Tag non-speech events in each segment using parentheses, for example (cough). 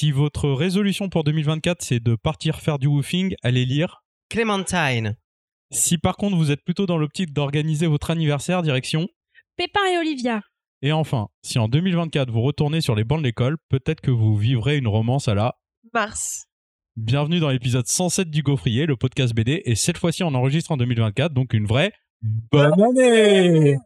Si votre résolution pour 2024 c'est de partir faire du woofing, allez lire. Clémentine. Si par contre vous êtes plutôt dans l'optique d'organiser votre anniversaire, direction. Pépin et Olivia. Et enfin, si en 2024 vous retournez sur les bancs de l'école, peut-être que vous vivrez une romance à la. Mars. Bienvenue dans l'épisode 107 du Gaufrier, le podcast BD, et cette fois-ci on enregistre en 2024, donc une vraie bonne année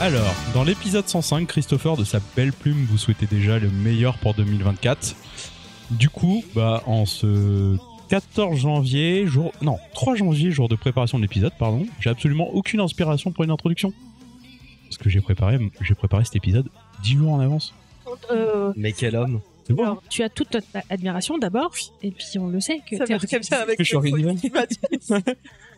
Alors, dans l'épisode 105, Christopher de sa belle plume vous souhaitait déjà le meilleur pour 2024. Du coup, bah, en ce 14 janvier, jour. Non, 3 janvier, jour de préparation de l'épisode, pardon, j'ai absolument aucune inspiration pour une introduction. Parce que j'ai préparé, j'ai préparé cet épisode 10 jours en avance. Euh, Mais quel homme. C'est bon. alors, tu as toute notre admiration d'abord, et puis on le sait que Ça t'es va très bien avec je suis le organisé. (laughs)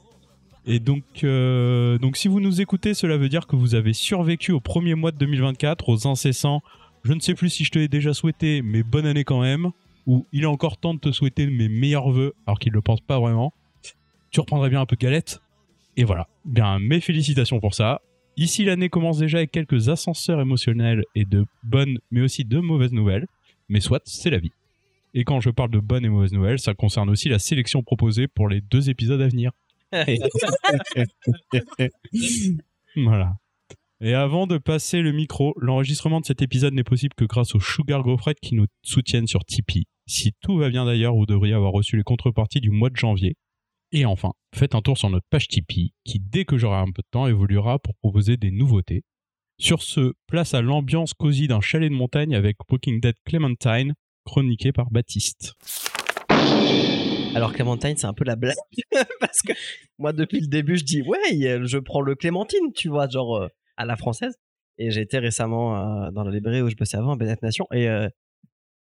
Et donc, euh, donc, si vous nous écoutez, cela veut dire que vous avez survécu au premier mois de 2024, aux incessants. Je ne sais plus si je te l'ai déjà souhaité, mais bonne année quand même. Ou il est encore temps de te souhaiter mes meilleurs voeux, alors qu'il ne le pense pas vraiment. Tu reprendrais bien un peu de galette. Et voilà. Bien, mes félicitations pour ça. Ici, l'année commence déjà avec quelques ascenseurs émotionnels et de bonnes, mais aussi de mauvaises nouvelles. Mais soit, c'est la vie. Et quand je parle de bonnes et mauvaises nouvelles, ça concerne aussi la sélection proposée pour les deux épisodes à venir. (laughs) voilà. Et avant de passer le micro, l'enregistrement de cet épisode n'est possible que grâce aux Sugar Gaufrettes qui nous soutiennent sur Tipeee. Si tout va bien d'ailleurs, vous devriez avoir reçu les contreparties du mois de janvier. Et enfin, faites un tour sur notre page Tipeee qui, dès que j'aurai un peu de temps, évoluera pour proposer des nouveautés. Sur ce, place à l'ambiance cosy d'un chalet de montagne avec Walking Dead Clementine, chroniqué par Baptiste. Alors Clémentine, c'est un peu la blague. (laughs) Parce que moi, depuis le début, je dis, ouais, je prends le Clémentine, tu vois, genre euh, à la française. Et j'ai été récemment euh, dans la librairie où je bossais avant, à Nation. Et, euh,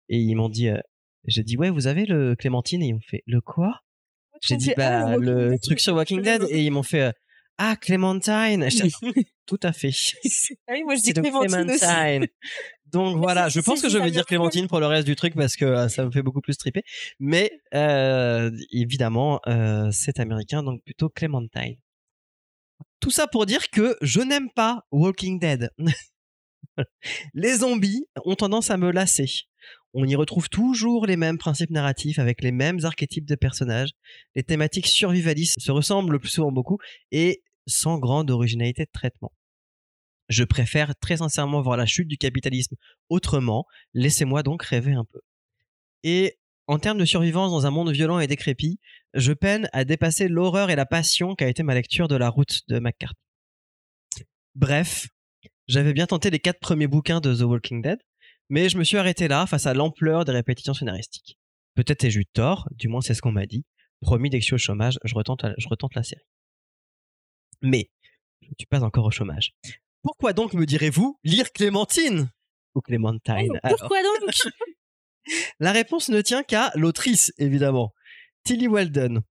et ils m'ont dit, euh, j'ai dit, ouais, vous avez le Clémentine? Et ils m'ont fait, le quoi? J'ai dit, dit, ah, bah, le truc sur Walking Dead. Et ils m'ont fait, euh, ah, Clémentine. J'étais, (laughs) Tout à fait. Ah oui, moi je dis Clémentine aussi. Donc voilà, je pense que je vais dire Clémentine pour le reste du truc parce que euh, ça me fait beaucoup plus triper. Mais euh, évidemment, euh, c'est américain, donc plutôt Clémentine. Tout ça pour dire que je n'aime pas Walking Dead. (laughs) les zombies ont tendance à me lasser. On y retrouve toujours les mêmes principes narratifs avec les mêmes archétypes de personnages. Les thématiques survivalistes se ressemblent le plus souvent beaucoup et sans grande originalité de traitement. Je préfère très sincèrement voir la chute du capitalisme autrement. Laissez-moi donc rêver un peu. Et en termes de survivance dans un monde violent et décrépit, je peine à dépasser l'horreur et la passion qu'a été ma lecture de La Route de McCarthy. Bref, j'avais bien tenté les quatre premiers bouquins de The Walking Dead, mais je me suis arrêté là face à l'ampleur des répétitions scénaristiques. Peut-être ai-je eu tort, du moins c'est ce qu'on m'a dit. Promis, suis au chômage, je retente, je retente la série. Mais je ne suis pas encore au chômage. Pourquoi donc me direz-vous lire Clémentine? Ou Clémentine alors Pourquoi donc? (laughs) La réponse ne tient qu'à l'autrice, évidemment. Tilly Weldon.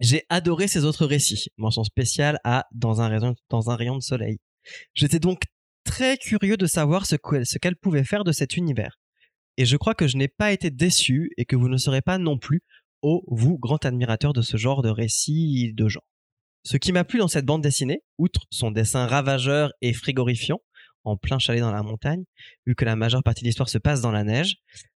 J'ai adoré ses autres récits. Mention spéciale à Dans un rayon, dans un rayon de soleil. J'étais donc très curieux de savoir ce que- ce qu'elle pouvait faire de cet univers. Et je crois que je n'ai pas été déçu et que vous ne serez pas non plus, ô vous, grand admirateur de ce genre de récits de genre. Ce qui m'a plu dans cette bande dessinée, outre son dessin ravageur et frigorifiant, en plein chalet dans la montagne, vu que la majeure partie de l'histoire se passe dans la neige,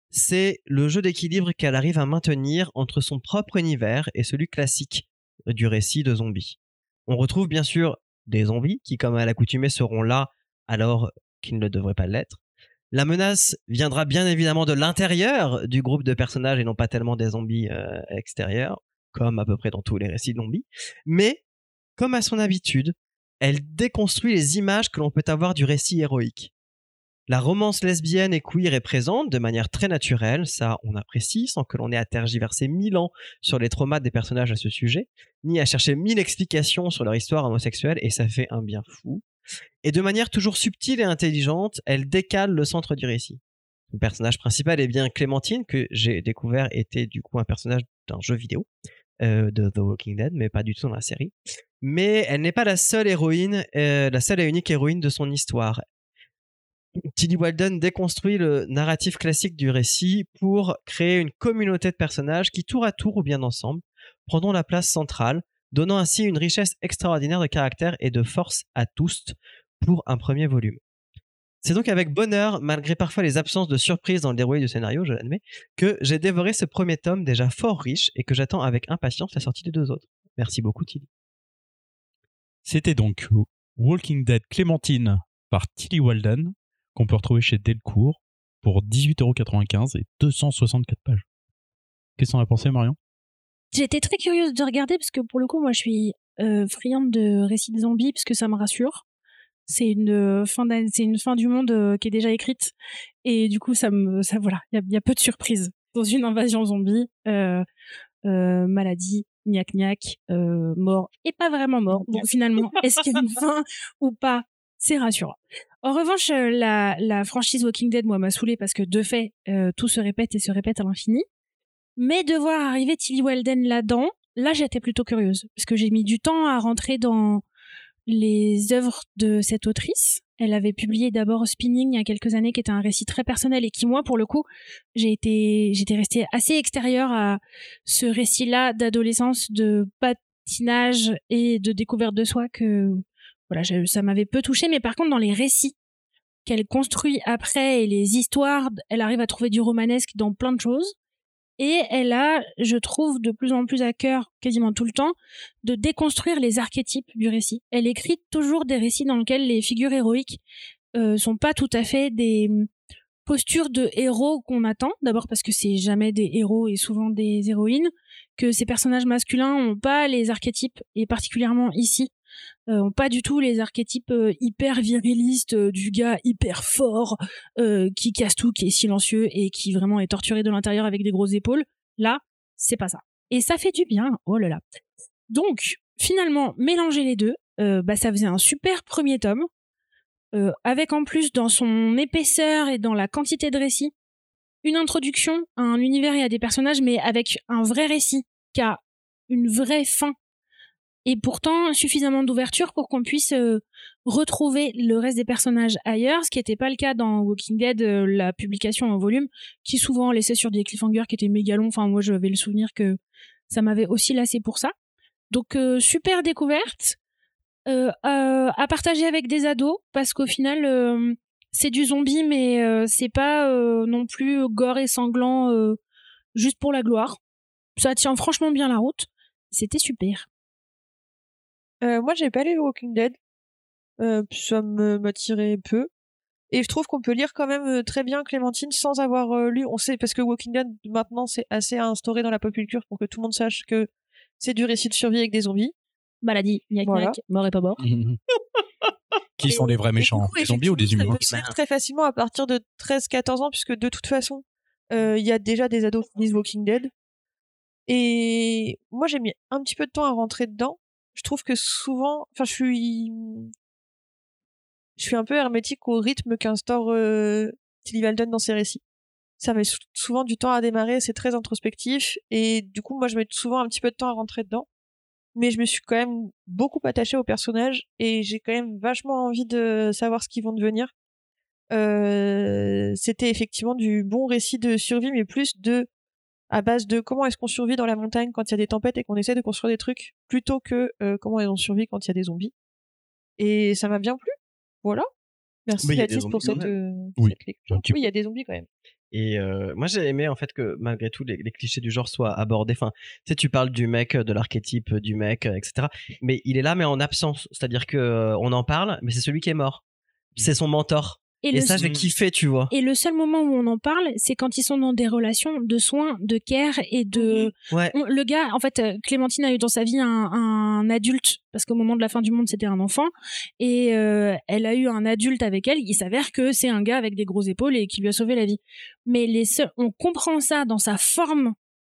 c'est le jeu d'équilibre qu'elle arrive à maintenir entre son propre univers et celui classique du récit de zombies. On retrouve bien sûr des zombies qui, comme à l'accoutumée, seront là alors qu'ils ne devraient pas l'être. La menace viendra bien évidemment de l'intérieur du groupe de personnages et non pas tellement des zombies euh, extérieurs, comme à peu près dans tous les récits de zombies. Mais, comme à son habitude, elle déconstruit les images que l'on peut avoir du récit héroïque. La romance lesbienne et queer est présente de manière très naturelle, ça on apprécie, sans que l'on ait à tergiverser mille ans sur les traumas des personnages à ce sujet, ni à chercher mille explications sur leur histoire homosexuelle, et ça fait un bien fou. Et de manière toujours subtile et intelligente, elle décale le centre du récit. Le personnage principal est bien Clémentine, que j'ai découvert était du coup un personnage d'un jeu vidéo euh, de The Walking Dead, mais pas du tout dans la série. Mais elle n'est pas la seule héroïne, euh, la seule et unique héroïne de son histoire. Tilly Walden déconstruit le narratif classique du récit pour créer une communauté de personnages qui, tour à tour ou bien ensemble, prendront la place centrale, donnant ainsi une richesse extraordinaire de caractère et de force à tous pour un premier volume. C'est donc avec bonheur, malgré parfois les absences de surprise dans le déroulé du scénario, je l'admets, que j'ai dévoré ce premier tome déjà fort riche et que j'attends avec impatience la sortie des deux autres. Merci beaucoup, Tilly. C'était donc Walking Dead Clémentine par Tilly Walden, qu'on peut retrouver chez Delcourt pour 18,95€ et 264 pages. Qu'est-ce que t'en as pensé, Marion? J'étais très curieuse de regarder parce que pour le coup, moi, je suis euh, friande de récits de zombies parce que ça me rassure. C'est une euh, fin du monde euh, qui est déjà écrite et du coup, ça me, voilà, il y a, y a peu de surprises dans une invasion zombie, maladie, gnac gnac, euh, mort et pas vraiment mort. Bon, finalement, (laughs) est-ce qu'il y a une fin ou pas? C'est rassurant. En revanche, euh, la, la franchise Walking Dead, moi, m'a saoulée parce que de fait, euh, tout se répète et se répète à l'infini. Mais de voir arriver Tilly Walden là-dedans, là j'étais plutôt curieuse parce que j'ai mis du temps à rentrer dans les œuvres de cette autrice. Elle avait publié d'abord Spinning il y a quelques années, qui était un récit très personnel et qui moi, pour le coup, j'ai été, j'étais restée assez extérieure à ce récit-là d'adolescence, de patinage et de découverte de soi que, voilà, ça m'avait peu touché. Mais par contre, dans les récits qu'elle construit après et les histoires, elle arrive à trouver du romanesque dans plein de choses. Et elle a, je trouve, de plus en plus à cœur, quasiment tout le temps, de déconstruire les archétypes du récit. Elle écrit toujours des récits dans lesquels les figures héroïques euh, sont pas tout à fait des hum, postures de héros qu'on attend. D'abord parce que c'est jamais des héros et souvent des héroïnes, que ces personnages masculins ont pas les archétypes, et particulièrement ici, ont pas du tout les archétypes euh, hyper virilistes euh, du gars hyper fort euh, qui casse tout, qui est silencieux et qui vraiment est torturé de l'intérieur avec des grosses épaules. Là, c'est pas ça. Et ça fait du bien. Oh là là. Donc, finalement, mélanger les deux, euh, bah, ça faisait un super premier tome, euh, avec en plus dans son épaisseur et dans la quantité de récits, une introduction à un univers et à des personnages, mais avec un vrai récit qui a une vraie fin et pourtant suffisamment d'ouverture pour qu'on puisse euh, retrouver le reste des personnages ailleurs, ce qui n'était pas le cas dans Walking Dead, euh, la publication en volume, qui souvent laissait sur des cliffhangers qui étaient méga longs. Enfin, moi, j'avais le souvenir que ça m'avait aussi lassé pour ça. Donc, euh, super découverte euh, à, partager avec des ados, parce qu'au final, euh, c'est du zombie, mais c'est pas non plus gore et sanglant juste pour la gloire. Ça tient franchement bien la route. C'était super. Euh, moi, j'ai pas lu Walking Dead. Euh, ça me m'attirait peu. Et je trouve qu'on peut lire quand même euh, très bien Clémentine sans avoir euh, lu. On sait parce que Walking Dead maintenant c'est assez instauré dans la pop culture pour que tout le monde sache que c'est du récit de survie avec des zombies. Maladie, gnac Voilà. gnac, mort et pas mort. (laughs) Qui sont les vrais méchants coup, Les zombies ou des humains Ça peut se lire très facilement à partir de 13-14 ans puisque de toute façon euh, il y a déjà des ados qui lisent Walking Dead. Et moi j'ai mis un petit peu de temps à rentrer dedans. Je trouve que souvent, enfin je suis un peu hermétique au rythme qu'instaure euh, Tilly Walden dans ses récits. Ça met sou- souvent du temps à démarrer, c'est très introspectif, et du coup, moi, je mets souvent un petit peu de temps à rentrer dedans. Mais je me suis quand même beaucoup attachée au personnage, et j'ai quand même vachement envie de savoir ce qu'ils vont devenir. Euh, C'était effectivement du bon récit de survie, mais plus de à base de comment est-ce qu'on survit dans la montagne quand il y a des tempêtes et qu'on essaie de construire des trucs, plutôt que euh, comment on survit quand il y a des zombies. Et ça m'a bien plu. Voilà. Merci Mais il y a des Baptiste pour zombies cette, euh, Oui, cette Oui, il y a des zombies quand même. Et euh, moi, j'ai aimé en fait que malgré tout, les, les clichés du genre soient abordés. Enfin, tu sais, tu parles du mec, de l'archétype du mec, euh, etc. Mais il est là, mais en absence. C'est-à-dire que euh, on en parle, mais c'est celui qui est mort. C'est son mentor. Et, ça, j'ai kiffé, tu vois. et le seul moment où on en parle, c'est quand ils sont dans des relations de soins, de care et de. Ouais. On- le gars, en fait, euh, Clémentine a eu dans sa vie un, un adulte, parce qu'au moment de la fin du monde, c'était un enfant, et euh, elle a eu un adulte avec elle. Il s'avère que c'est un gars avec des grosses épaules et qui lui a sauvé la vie. Mais les seuls, on comprend ça dans sa forme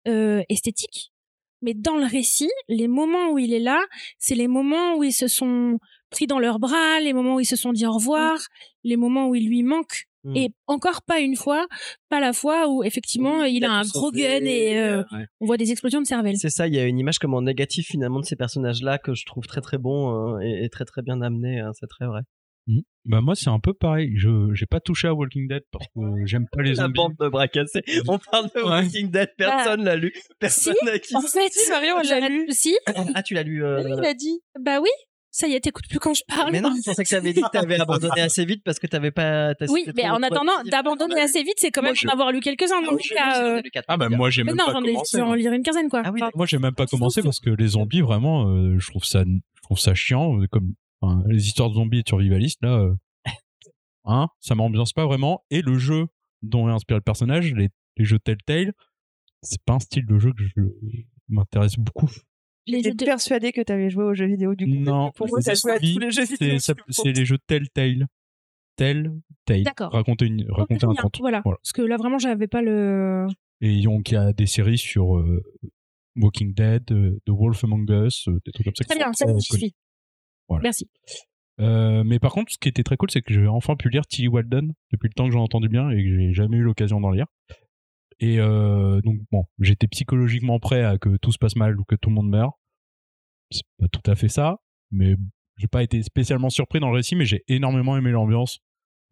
euh, esthétique, mais dans le récit, les moments où il est là, c'est les moments où ils se sont pris dans leurs bras, les moments où ils se sont dit au revoir, les moments où il lui manque. Mm. Et encore pas une fois, pas la fois où effectivement il il a a un gros gun et euh, ouais. on voit des explosions de cervelle. C'est ça, il y a une image comme en négatif finalement de ces personnages-là que je trouve très très bon euh, et, et très très bien amené. hein, c'est très vrai. Bah moi c'est un peu pareil. Je j'ai pas touché à Walking Dead parce que (laughs) j'aime pas les La zombies. bande de bras cassés. On parle de Ouais. Walking Dead, personne l'a lu. Personne n'a qui. En fait, Si, Marion, l'a lu. Si, Ah, tu l'as lu. euh, Oui, il a dit. bah oui. Ça y est, t'écoutes plus quand je parle. Mais non, je pensais que tu avais dit que t'avais abandonné assez vite parce que t'avais pas. Oui, mais en attendant, d'abandonner assez vite, c'est quand même je- en avoir lu quelques-uns. Ah j'en ai euh. Ah bah moi j'ai même non, pas j'en ai, commencé. je vais en moi. lire une quinzaine, quoi. Ah oui, Enfin, Moi j'ai même pas commencé parce que les zombies vraiment euh, je trouve ça je trouve ça chiant euh, comme enfin, les histoires de zombies et de survivalistes là euh, hein, ça m'ambiance pas vraiment et le jeu dont est inspiré le personnage, les, les jeux Telltale, c'est pas un style de jeu que je m'intéresse beaucoup. J'étais de- persuadée que t'avais joué aux jeux vidéo du coup. Non, Pour moi, t'as joué à oui, tous les jeux c'est vidéo. c'est les jeux Telltale. Telltale. D'accord. Raconter une raconter un conte. Voilà. Voilà. Parce que là, vraiment, j'avais pas le. Et donc il y a des séries sur euh, Walking Dead, euh, The Wolf Among Us, euh, des trucs comme ça. Très bien, ça, connus. suis. Voilà. Merci. Euh, mais par contre, ce qui était très cool, c'est que j'ai enfin pu lire Tilly Walden depuis le temps que j'en ai entendu bien et que j'ai jamais eu l'occasion d'en lire. Et euh, donc bon, j'étais psychologiquement prêt à que tout se passe mal ou que tout le monde meure. C'est pas tout à fait ça, mais j'ai pas été spécialement surpris dans le récit, mais j'ai énormément aimé l'ambiance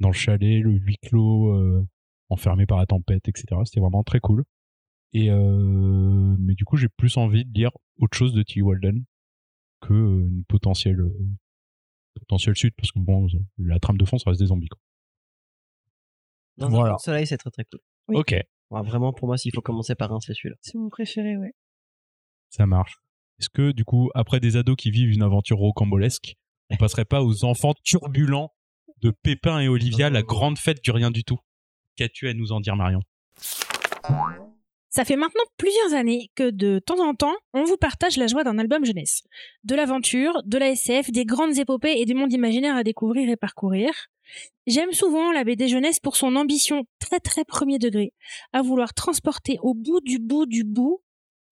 dans le chalet, le huis clos, euh, enfermé par la tempête, etc. C'était vraiment très cool. Et euh, mais du coup, j'ai plus envie de lire autre chose de Tilly Walden que une potentielle potentielle suite parce que bon, la trame de fond, ça reste des zombies. Quoi. Dans un Voilà. soleil, c'est très très cool. Oui. Ok, Ouais, vraiment, pour moi, s'il faut commencer par un, c'est celui-là. C'est mon préféré, ouais. ça marche. Est-ce que du coup, après des ados qui vivent une aventure rocambolesque, on passerait pas aux enfants turbulents de Pépin et Olivia, la grande fête du rien du tout? Qu'as-tu à nous en dire, Marion? Ça fait maintenant plusieurs années que de temps en temps, on vous partage la joie d'un album jeunesse. De l'aventure, de la SF, des grandes épopées et des mondes imaginaires à découvrir et parcourir. J'aime souvent la BD jeunesse pour son ambition très très premier degré, à vouloir transporter au bout du bout du bout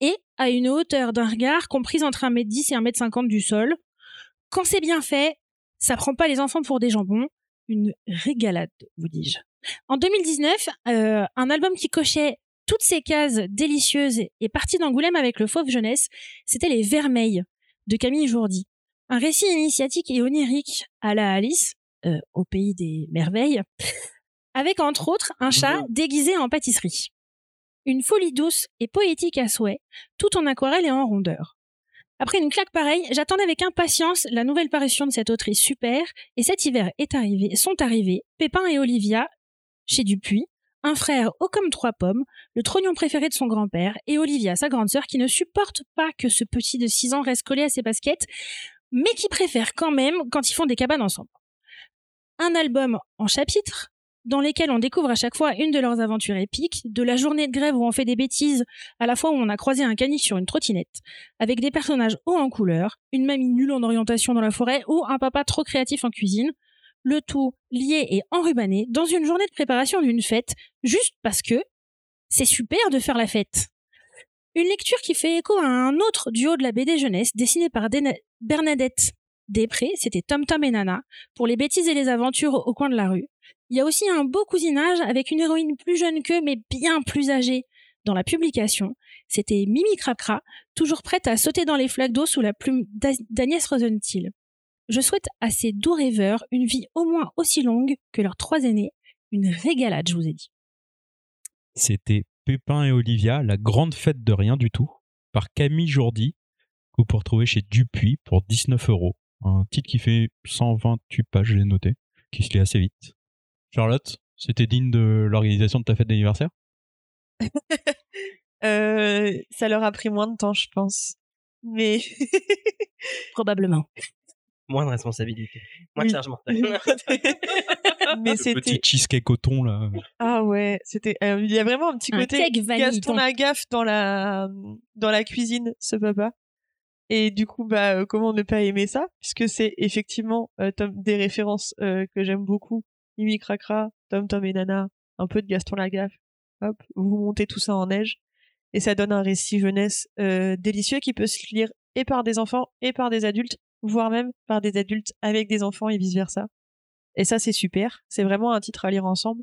et à une hauteur d'un regard comprise entre 1m10 et 1m50 du sol. Quand c'est bien fait, ça prend pas les enfants pour des jambons, une régalade, vous dis-je. En 2019, euh, un album qui cochait toutes ces cases délicieuses est parti d'Angoulême avec le Fauve Jeunesse, c'était Les Vermeils de Camille Jourdi. Un récit initiatique et onirique à la Alice, euh, au pays des merveilles, (laughs) avec entre autres un chat déguisé en pâtisserie. Une folie douce et poétique à souhait, tout en aquarelle et en rondeur. Après une claque pareille, j'attendais avec impatience la nouvelle parution de cette autrice super, et cet hiver est arrivé, sont arrivés Pépin et Olivia chez Dupuis, un frère haut comme trois pommes, le trognon préféré de son grand-père, et Olivia, sa grande sœur, qui ne supporte pas que ce petit de 6 ans reste collé à ses baskets, mais qui préfère quand même quand ils font des cabanes ensemble. Un album en chapitres, dans lesquels on découvre à chaque fois une de leurs aventures épiques, de la journée de grève où on fait des bêtises, à la fois où on a croisé un caniche sur une trottinette, avec des personnages hauts en couleur, une mamie nulle en orientation dans la forêt ou un papa trop créatif en cuisine, le tout lié et enrubanné dans une journée de préparation d'une fête, juste parce que c'est super de faire la fête. Une lecture qui fait écho à un autre duo de la BD jeunesse dessiné par Bernadette Després, c'était Tom Tom et Nana, pour les bêtises et les aventures au coin de la rue. Il y a aussi un beau cousinage avec une héroïne plus jeune qu'eux, mais bien plus âgée. Dans la publication, c'était Mimi Cracra, toujours prête à sauter dans les flaques d'eau sous la plume d'A- d'Agnès Rosenthal. Je souhaite à ces doux rêveurs une vie au moins aussi longue que leurs trois aînés, une régalade, je vous ai dit. C'était Pépin et Olivia, la grande fête de rien du tout, par Camille Jourdi, que vous pouvez retrouver chez Dupuis pour 19 euros. Un titre qui fait 128 pages, j'ai noté, qui se lit assez vite. Charlotte, c'était digne de l'organisation de ta fête d'anniversaire? (laughs) Euh, ça leur a pris moins de temps, je pense. Mais Probablement. (laughs) Moins de responsabilité. Moins de Oui. charge (laughs) mentale. mais Petit c'était cheesecake au thon, là. ah ouais, c'était euh, il y a vraiment un petit Un côté Gaston. Lagaffe dans la dans la cuisine, ce papa. Et du coup, bah, euh, comment ne pas aimer ça? Puisque c'est effectivement euh, Tom- des références euh, que j'aime beaucoup. Mimi Cracra, Tom Tom et Nana, un peu de Gaston Lagaffe. Hop, vous montez tout ça en neige. Et ça donne un récit jeunesse euh, délicieux qui peut se lire et par des enfants et par des adultes, voire même par des adultes avec des enfants et vice-versa. Et ça, c'est super. C'est vraiment un titre à lire ensemble.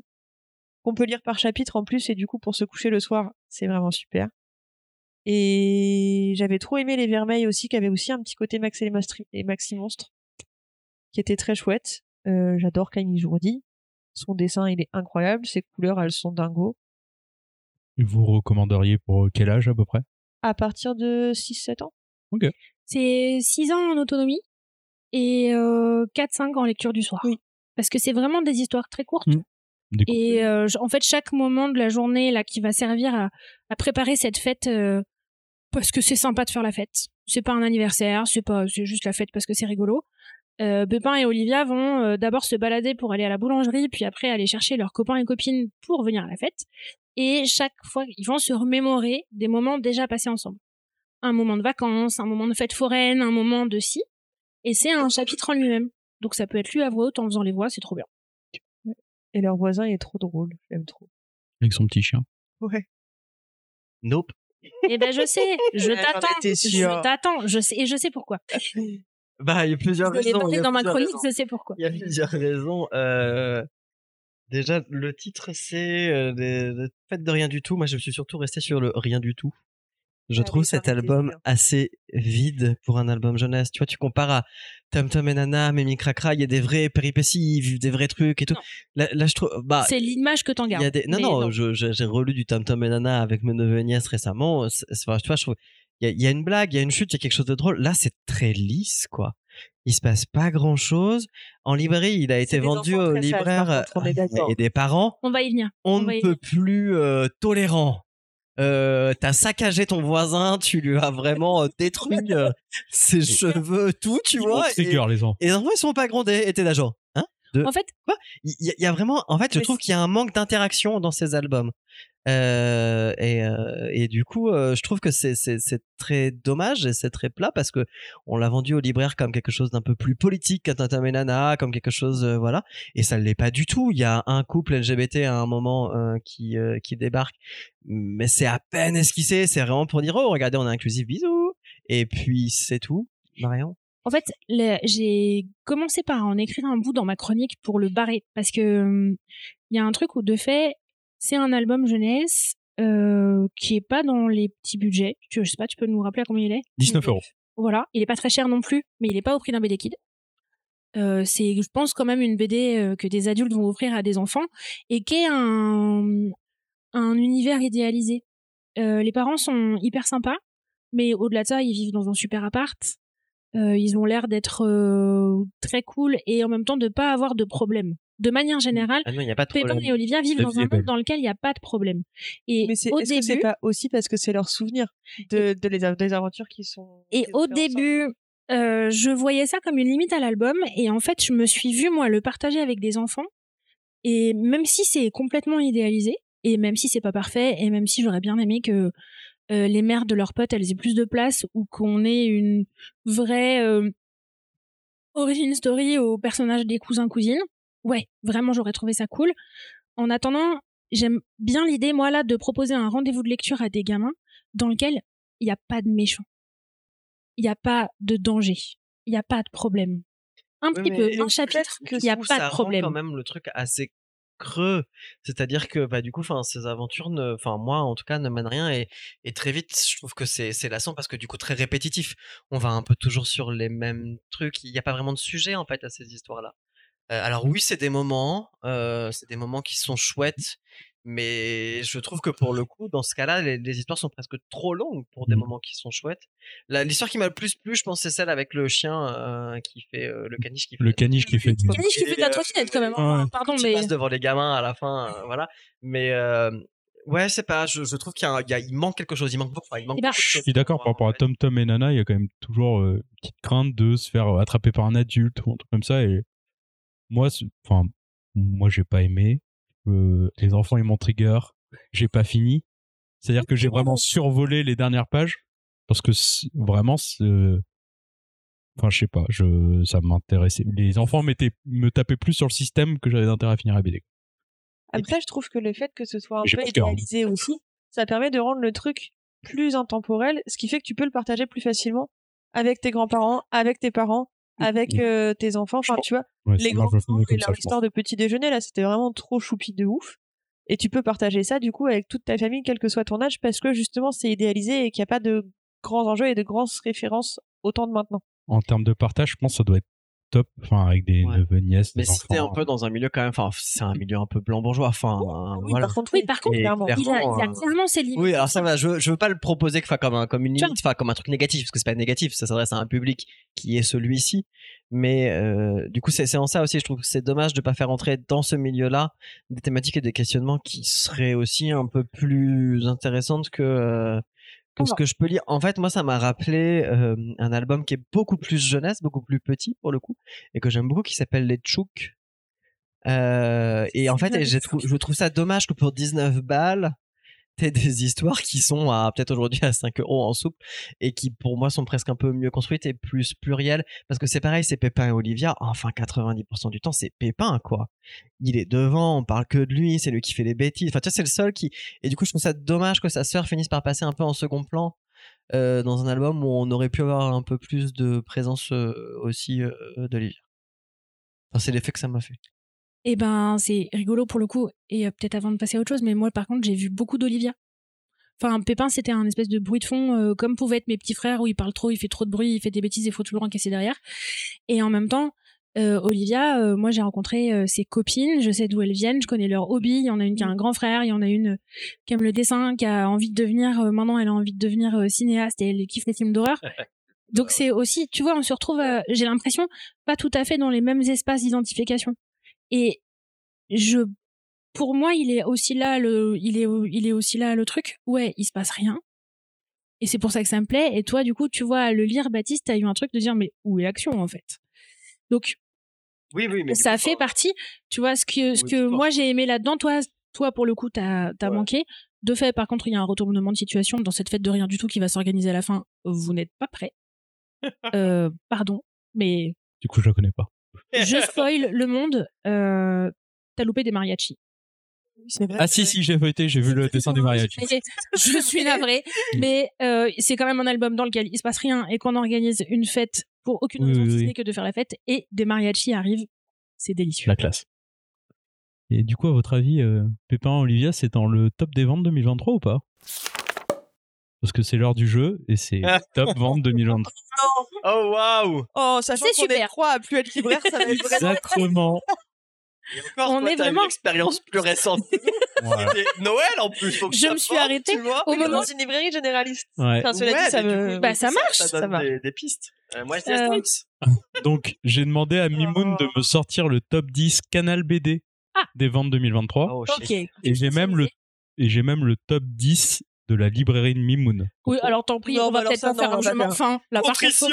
Qu'on peut lire par chapitre en plus, et du coup, pour se coucher le soir, c'est vraiment super. Et j'avais trop aimé les Vermeils aussi, qui avaient aussi un petit côté Max et les Mastri- et Maxi Monstre, qui était très chouette. Euh, J'adore Camille Jourdi. Son dessin, il est incroyable. Ses couleurs, elles sont dingo. Et Vous recommanderiez pour quel âge à peu près? À partir de 6-7 ans. C'est 6 ans en autonomie et euh, 4-5 en lecture du soir. Oui. Parce que c'est vraiment des histoires très courtes. Mm. Coups. Et euh, en fait, chaque moment de la journée là qui va servir à, à préparer cette fête, euh, parce que c'est sympa de faire la fête. C'est pas un anniversaire, c'est pas, c'est juste la fête parce que c'est rigolo. Euh, Pépin et Olivia vont euh, d'abord se balader pour aller à la boulangerie, puis après aller chercher leurs copains et copines pour venir à la fête. Et chaque fois, ils vont se remémorer des moments déjà passés ensemble. Un moment de vacances, un moment de fête foraine, un moment de ci. Et c'est un chapitre en lui-même. Donc ça peut être lu à voix haute en faisant les voix, c'est trop bien. Et leur voisin, il est trop drôle. J'aime trop. Avec son petit chien. Ouais. Nope. Eh ben je sais, je t'attends, je t'attends, je sais et je sais pourquoi. (laughs) Bah, il y a plusieurs Je l'ai raisons. a dans ma chronique, raisons. je sais pourquoi. Il y a plusieurs raisons. Euh, déjà, le titre, c'est euh, des- des Faites de rien du tout. Moi, je suis surtout resté sur le rien du tout. Je Ah trouve oui, cet album assez vide pour un album jeunesse. Tu vois, tu compares à Tom Tom et Nana, Mimi Cracra, il y a des vraies péripéties, des vrais trucs et tout. Là, là, je trouve. Bah, c'est l'image que t'en gardes. y a des... Non, non, j'ai relu du Tom Tom et Nana avec mes neveux et nièces récemment. Tu vois, je trouve. Il y, a, il y a une blague, il y a une chute, il y a quelque chose de drôle. Là, c'est très lisse, quoi. Il se passe pas grand chose. En librairie, il a été vendu enfants au très sages, par libraire contre, on est d'accord. et des parents. On va y venir. On On ne peut plus euh, tolérant. Euh, t'as saccagé ton voisin, tu lui as vraiment euh, détruit euh, (laughs) ses cheveux, tout, tu Ils vois. Et, trigger, les enfants. et les enfants, ils sont pas grondés. Et t'es là, genre, hein En fait, il y, a- il y a vraiment, en fait, je trouve qu'il y a un manque d'interaction dans ces albums. Euh, et, euh, et du coup, euh, je trouve que c'est très dommage et c'est très plat parce que on l'a vendu au libraire comme quelque chose d'un peu plus politique qu'un Tintin et Nana, comme quelque chose, euh, voilà. Et ça ne l'est pas du tout. Il y a un couple LGBT à un moment euh, qui euh, qui débarque, mais c'est à peine esquissé. C'est vraiment pour dire oh regardez, on est inclusif, bisous. Et puis c'est tout. Marion? En fait, j'ai commencé par en écrire un bout dans ma chronique pour le barrer parce que hum, il y a un truc où de fait, c'est un album jeunesse euh, qui est pas dans les petits budgets. Tu, je sais pas, tu peux nous rappeler à combien il est? 19 euros. Voilà, il est pas très cher non plus, mais il est pas au prix d'un BD Kid. Euh, c'est, je pense, quand même une BD euh, que des adultes vont offrir à des enfants et qui est un, un univers idéalisé. Euh, les parents sont hyper sympas, mais au-delà de ça, ils vivent dans un super appart. Euh, ils ont l'air d'être euh, très cool et en même temps de pas avoir de problème. De manière générale, Ah non, il n'y a pas de Pépin problème. et Olivia vivent La dans un est monde belle. dans lequel il n'y a pas de problème. Et Mais c'est, au est-ce que c'est début, pas aussi parce que c'est leur souvenir de, de les, des aventures qui sont. Et au début, euh, je voyais ça comme une limite à l'album. Et en fait, je me suis vue, moi, le partager avec des enfants. Et même si c'est complètement idéalisé, et même si c'est pas parfait, et même si j'aurais bien aimé que euh, les mères de leurs potes, elles aient plus de place, ou qu'on ait une vraie euh, origin story au personnage des cousins-cousines, ouais, vraiment, j'aurais trouvé ça cool. En attendant, j'aime bien l'idée, moi, là, de proposer un rendez-vous de lecture à des gamins dans lequel il n'y a pas de méchants il n'y a pas de danger, il n'y a pas de problème. Un Oui, petit peu, un chapitre, il n'y a pas ça de problème. quand même le truc assez creux. C'est-à-dire que, bah, du coup, enfin, ces aventures, enfin, moi, en tout cas, ne mènent rien et, et très vite, je trouve que c'est, c'est lassant parce que, du coup, très répétitif. On va un peu toujours sur les mêmes trucs. Il n'y a pas vraiment de sujet, en fait, à ces histoires-là. Euh, alors oui, c'est des moments, euh, c'est des moments qui sont chouettes, mais je trouve que pour le coup, dans ce cas-là, les, les histoires sont presque trop longues pour des Mm. moments qui sont chouettes. L'histoire qui m'a le plus plu, je pense, c'est celle avec le chien euh, qui fait euh, le caniche qui fait Le caniche qui fait du... Caniche qui fait de la trottinette quand même. hein. Ouais. Pardon, qui mais passe devant les gamins à la fin, euh, voilà. Mais euh, ouais, c'est pas. Je, je trouve qu'il y a, un- il y a- il manque quelque chose. Il manque beaucoup. enfin, il manque Eh ben, Je suis d'accord par rapport à Tom Tom et Nana, il y a quand même toujours euh, une petite crainte de se faire attraper par un adulte ou un truc comme ça. Et moi, enfin, moi, j'ai pas aimé. Euh, les enfants, ils m'ont trigger. J'ai pas fini. C'est-à-dire que j'ai vraiment survolé les dernières pages parce que vraiment, enfin, je sais pas, je, ça m'intéressait. Les enfants me tapaient plus sur le système que j'avais d'intérêt à finir la BD. Après, je trouve que le fait que ce soit un peu hein. idéalisé aussi, ça permet de rendre le truc plus intemporel, ce qui fait que tu peux le partager plus facilement avec tes grands-parents, avec tes parents, avec Mhm. euh, tes enfants. Enfin, tu vois, Ouais, les mieux et ça, leur histoire de petit déjeuner, là, c'était vraiment trop choupi de ouf. Et tu peux partager ça, du coup, avec toute ta famille, quel que soit ton âge, parce que justement, c'est idéalisé et qu'il n'y a pas de grands enjeux et de grandes références au temps de maintenant. En termes de partage, je pense que ça doit être top, enfin avec des Ouais. neveux, nièces, Mais t'es un peu dans un milieu quand même, enfin, c'est un milieu un peu blanc bourgeois, enfin, euh, Oui, voilà. par contre, Oui, par contre, clairement. il a, il a clairement, euh, clairement ses limites. Oui, alors ça va, je, je veux pas le proposer enfin, comme, un, comme une limite, enfin, comme un truc négatif, parce que c'est pas négatif, ça s'adresse à un public qui est celui-ci. Mais euh, du coup, c'est c'est en ça aussi, je trouve que c'est dommage de pas faire entrer dans ce milieu-là des thématiques et des questionnements qui seraient aussi un peu plus intéressantes que, euh, ce que je peux lire. En fait, moi, ça m'a rappelé euh, un album qui est beaucoup plus jeunesse, beaucoup plus petit pour le coup, et que j'aime beaucoup, qui s'appelle Les Tchouk. Euh, et en fait, et trou- je trouve ça dommage que pour 19 balles, des histoires qui sont à peut-être aujourd'hui à 5 euros en soupe et qui pour moi sont presque un peu mieux construites et plus plurielles parce que c'est pareil, c'est Pépin et Olivia. Enfin, 90% du temps, c'est Pépin quoi. Il est devant, on parle que de lui, c'est lui qui fait les bêtises. Enfin, tu vois, c'est le seul qui. Et du coup, je trouve ça dommage que sa sœur finisse par passer un peu en second plan. euh, dans un album où on aurait pu avoir un peu plus de présence euh, aussi euh, d'Olivia. C'est l'effet que ça m'a fait. Et ben, c'est rigolo pour le coup. Et euh, peut-être avant de passer à autre chose, mais moi, par contre, j'ai vu beaucoup d'Olivia. Enfin, Pépin, c'était un espèce de bruit de fond, euh, comme pouvaient être mes petits frères, où il parle trop, il fait trop de bruit, il fait des bêtises, il faut toujours encaisser derrière. Et en même temps, euh, Olivia, moi, j'ai rencontré ses copines, je sais d'où elles viennent, je connais leurs hobbies. Il y en a une qui a un grand frère, il y en a une qui aime le dessin, qui a envie de devenir, maintenant, elle a envie de devenir cinéaste et elle kiffe les films d'horreur. (laughs) Donc c'est aussi, tu vois, on se retrouve, j'ai l'impression, pas tout à fait dans les mêmes espaces d'identification. Et je, pour moi, il est aussi là le, il est, il est aussi là le truc. Ouais, il se passe rien. Et c'est pour ça que ça me plaît. Et toi, du coup, tu vois, à le lire, Baptiste, t'as eu un truc de dire, mais où est l'action, en fait? Donc, Oui, oui, mais ça fait partie, tu vois, ce que, ce Oui, que moi j'ai aimé là-dedans, toi, toi, pour le coup, t'as, t'as Ouais. manqué. De fait, par contre, il y a un retournement de situation dans cette fête de rien du tout qui va s'organiser à la fin. Vous n'êtes pas prêts. (laughs) euh, pardon, mais Du coup, je la connais pas. Je (laughs) spoil le monde. Euh, t'as loupé des mariachis. Ah si, si, j'ai feuilleté, j'ai vu le dessin des mariachis. Et (laughs) je suis navrée, mais euh, c'est quand même un album dans lequel il se passe rien et qu'on organise une fête pour aucune Oui, raison oui, oui. que de faire la fête et des mariachis arrivent. C'est délicieux. La classe. Et du coup, à votre avis, euh, Pépin Olivia, c'est dans le top des ventes 2023 ou pas? Parce que c'est l'heure du jeu et c'est top vente (laughs) 2023. Oh waouh Oh, sachant qu'on est super. trois à plus être libraire, ça va être vraiment Exactement. Et encore, On toi, est vraiment- une expérience plus récente. (laughs) C'est Noël en plus. faut que Je ça me suis porte, arrêtée au moment dans une librairie généraliste. Ouais. Enfin, cela Ouais, dit, ça me. coup, Bah, ça marche, Ça, ça donne va. Des, des pistes. Euh, moi, je Euh. (laughs) Donc, j'ai demandé à Mimoun de me sortir le top 10 Canal BD Ah. des ventes 2023. Oh, shit. Ok. Et j'ai même le et j'ai même le top 10 de la librairie de Mimoun. Oui, alors tant pis, Non, on bah va alors peut-être pas faire non, un jeu va bien. fin. Là, par contre, Contrition.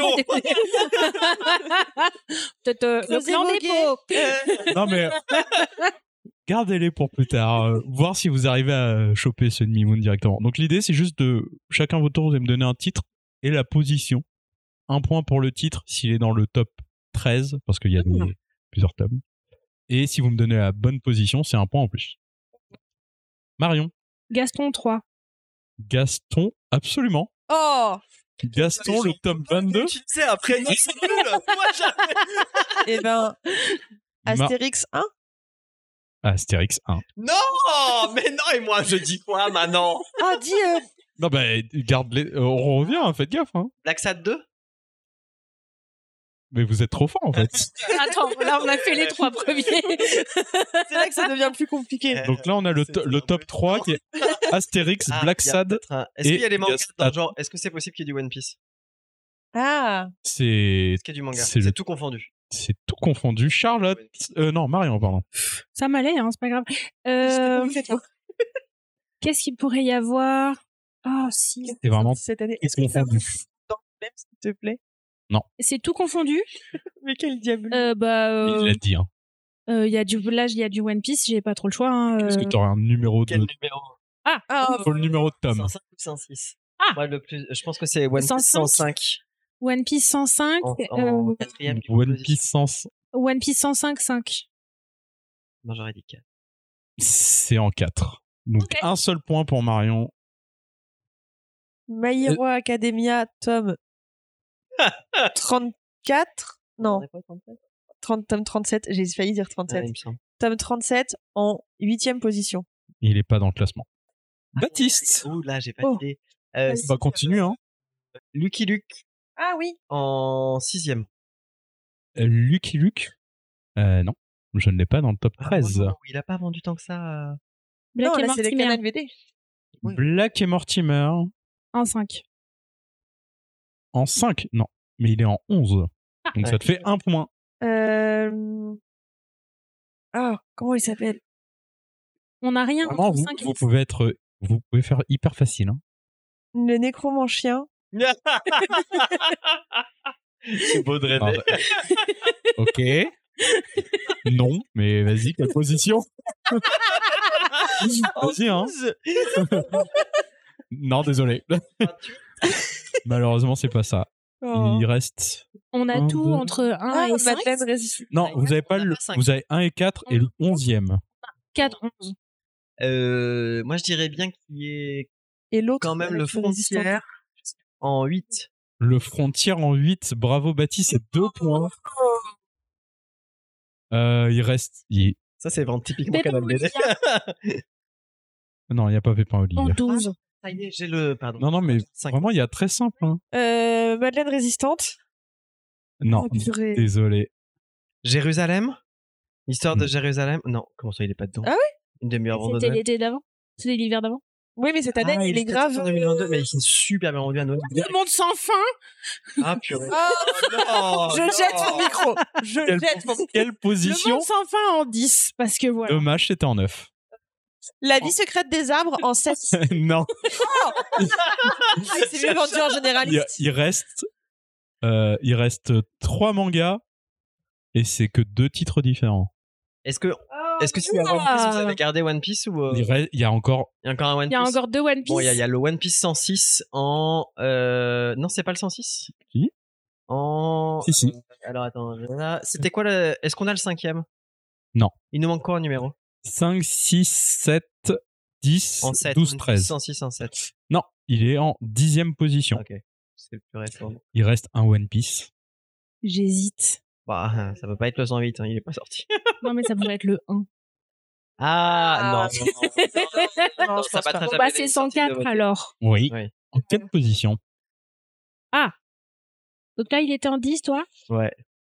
Peut-être euh, le des pots. Non mais (laughs) gardez-les pour plus tard, euh, voir si vous arrivez à choper ceux de Mimoun directement. Donc l'idée c'est juste de chacun votre tour vous allez me donner un titre et la position. Un point pour le titre s'il est dans le top 13 parce qu'il y a des- plusieurs tomes. Et si vous me donnez la bonne position, c'est un point en plus. Marion, Gaston 3. Gaston, absolument. Oh Gaston, le tome 22. Tu sais, un prénom, c'est nul. Moi, jamais. Eh ben, Astérix 1 Astérix 1. Non, mais non, et moi, je dis quoi maintenant Ah, dis euh, Non, bah, garde les. euh, on revient, hein, faites gaffe. Hein. Black Sad 2 Mais vous êtes trop fort en fait. (laughs) Attends, là on a fait les trois premiers. (laughs) c'est là que ça devient plus compliqué. Donc là, on a le, to- le top 3 qui est (laughs) Astérix, Ah, Black Sad. un- Est-ce et qu'il y a des mangas Gas- dans le genre Est-ce que c'est possible qu'il y ait du One Piece? Ah C'est Est-ce qu'il y a du manga? C'est le- tout confondu. c'est tout confondu. Charlotte. Euh, non, Marion, pardon. Ça m'allait, hein, c'est pas grave. Euh, Qu'est-ce qu'il pourrait y avoir? Oh, si. C'est vraiment cette année. Est-ce que ça le même, s'il te plaît? C'est tout confondu. (laughs) Mais quel diable Euh, bah, Il euh, l'a dit. Hein. euh, il y a du, là, il y a du One Piece, j'ai pas trop le choix. Hein, Est-ce que euh. tu aurais un numéro Quel de. numéro? Ah, Faut le numéro de tome. 105 ou 106 Ah. Moi, le plus, je pense que c'est One Piece 105. 105. One Piece 105, En, euh, en quatrième. du coup, One. Piece. One Piece 105, 5. Moi, j'aurais dit 4. C'est en 4. Donc Ok. un seul point pour Marion. My Hero Academia, tome 34 Non, 30, tome 37, j'ai failli dire 37. il me semble. Tome 37 en huitième position. Il est pas dans le classement. Baptiste. Ouh, là, j'ai pas Oh. d'idée. Euh, Bah continue hein. Lucky Luke Ah oui en sixième. Lucky Luke? Euh, Non, je ne l'ai pas dans le top Ah, 13. non, non, il a pas vendu tant que ça. euh. Black non, et là, les Mortimer. Oui. Black et Mortimer en 5. En 5. Non, mais il est en 11. Donc ça Ouais. te fait un point. Euh... Ah, comment il s'appelle? On n'a rien Vraiment, vous, 5 et vous 10. pouvez être, vous pouvez faire hyper facile. hein. Le nécromancien. (laughs) C'est beau de rêver. (laughs) Ok. Non, mais vas-y, quelle position (laughs) Vas-y, hein. Non, désolé. Malheureusement, c'est pas ça. Oh. Il reste. On a Un, tout deux. entre 1 Ah, et 5. Madeleine résiste. Non, Ouais, vous avez pas le. pas cinq. Vous avez 1 et 4 et le 11e. 4, 11. Euh, moi, je dirais bien qu'il est Et l'autre. quand même le frontière en 8. Le frontière en 8. Bravo, Baptiste, c'est 2 points. Euh, il reste. il- Ça, c'est vraiment typiquement Canal BD. (laughs) Non, il n'y a pas Pépin En Olivier. 12. Ça y est, j'ai le. Pardon. Non, non, mais Cinq. vraiment, il y a très simple. hein. Euh, Madeleine résistante. Non, Ah, purée. désolé. Jérusalem? L'histoire de Non. Jérusalem? Non, comment ça, il est pas dedans? Ah oui Une demi-heure avant C'était l'été d'avant? C'était l'hiver d'avant? Oui, mais cette année, Ah, il est grave. en 2022, mais il s'est super bien vendu à Noël. Le monde sans fin Ah, purée. Ah, non, je non. jette mon micro. Je Quelle, jette mon quelle Le position? monde sans fin en 10. Parce que voilà. Dommage, c'était en 9. La vie secrète des arbres en 7. (laughs) non. C'est mieux vendu en Il, généraliste. il reste. euh, il reste 3 mangas et c'est que deux titres différents. Est-ce que, est-ce que si à One Piece, vous avez gardé One Piece ou. euh, Il, reste- il y a encore. Il y a encore un One Il y a Piece encore deux One Piece. Bon, il y, a- il y a le One Piece 106 en. Euh... Non, c'est pas le 106 Si. En. Si, si. euh, Alors attends, là, c'était quoi le. Est-ce qu'on a le cinquième? Non. Il nous manque quoi en numéro? 5, 6, 7, 10, En 7. 12, One Piece 13. 106 en 7. Non, il est en dixième position. Ok. C'est le plus récent. Il reste un One Piece. J'hésite. Bah, (laughs) ça peut pas être le 108, hein, il est pas sorti. (laughs) Non, mais ça pourrait être le 1. Ah, Ah. non, non, non, non, non, Non, ça pas. très Bon, jamais bah, aller c'est sortir de 104 votre- alors. Oui. Oui. En quelle position? Donc là, il était en 10, toi? Ouais.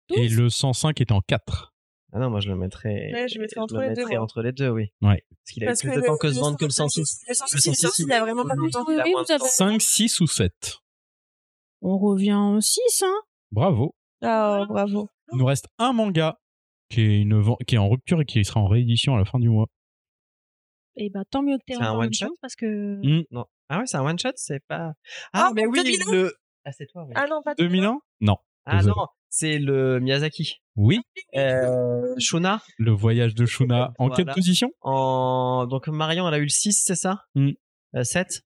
Et 12 le 105 est en 4. Ah non, moi je le mettrais. Ouais, je le mettrais entre le les deux, mettrais entre les deux, oui. Ouais. Parce qu'il a eu Parce plus que de le- temps que se vendre que le 106, 106. Le 106, Le il a vraiment pas longtemps. Oui, oui, temps. 5, 6 ou 7 On revient en 6, hein Bravo. Ah, bravo. Il nous reste un manga qui est, une, qui est en rupture et qui sera en réédition à la fin du mois. Et bah, tant mieux que t'aies C'est un one-shot? chance parce que. Hmm. Non. Ah ouais, c'est un one shot, c'est pas. Ah, Ah, mais oui, 2001? le. Ah, c'est toi, oui. Ah non, pas 2001 Non. Ah non, c'est le Miyazaki. Oui, Euh, Shuna, le voyage de Shuna. (laughs) En quelle Voilà. position? En... donc Marion, elle a eu le 6, c'est ça? Mm. Euh, 7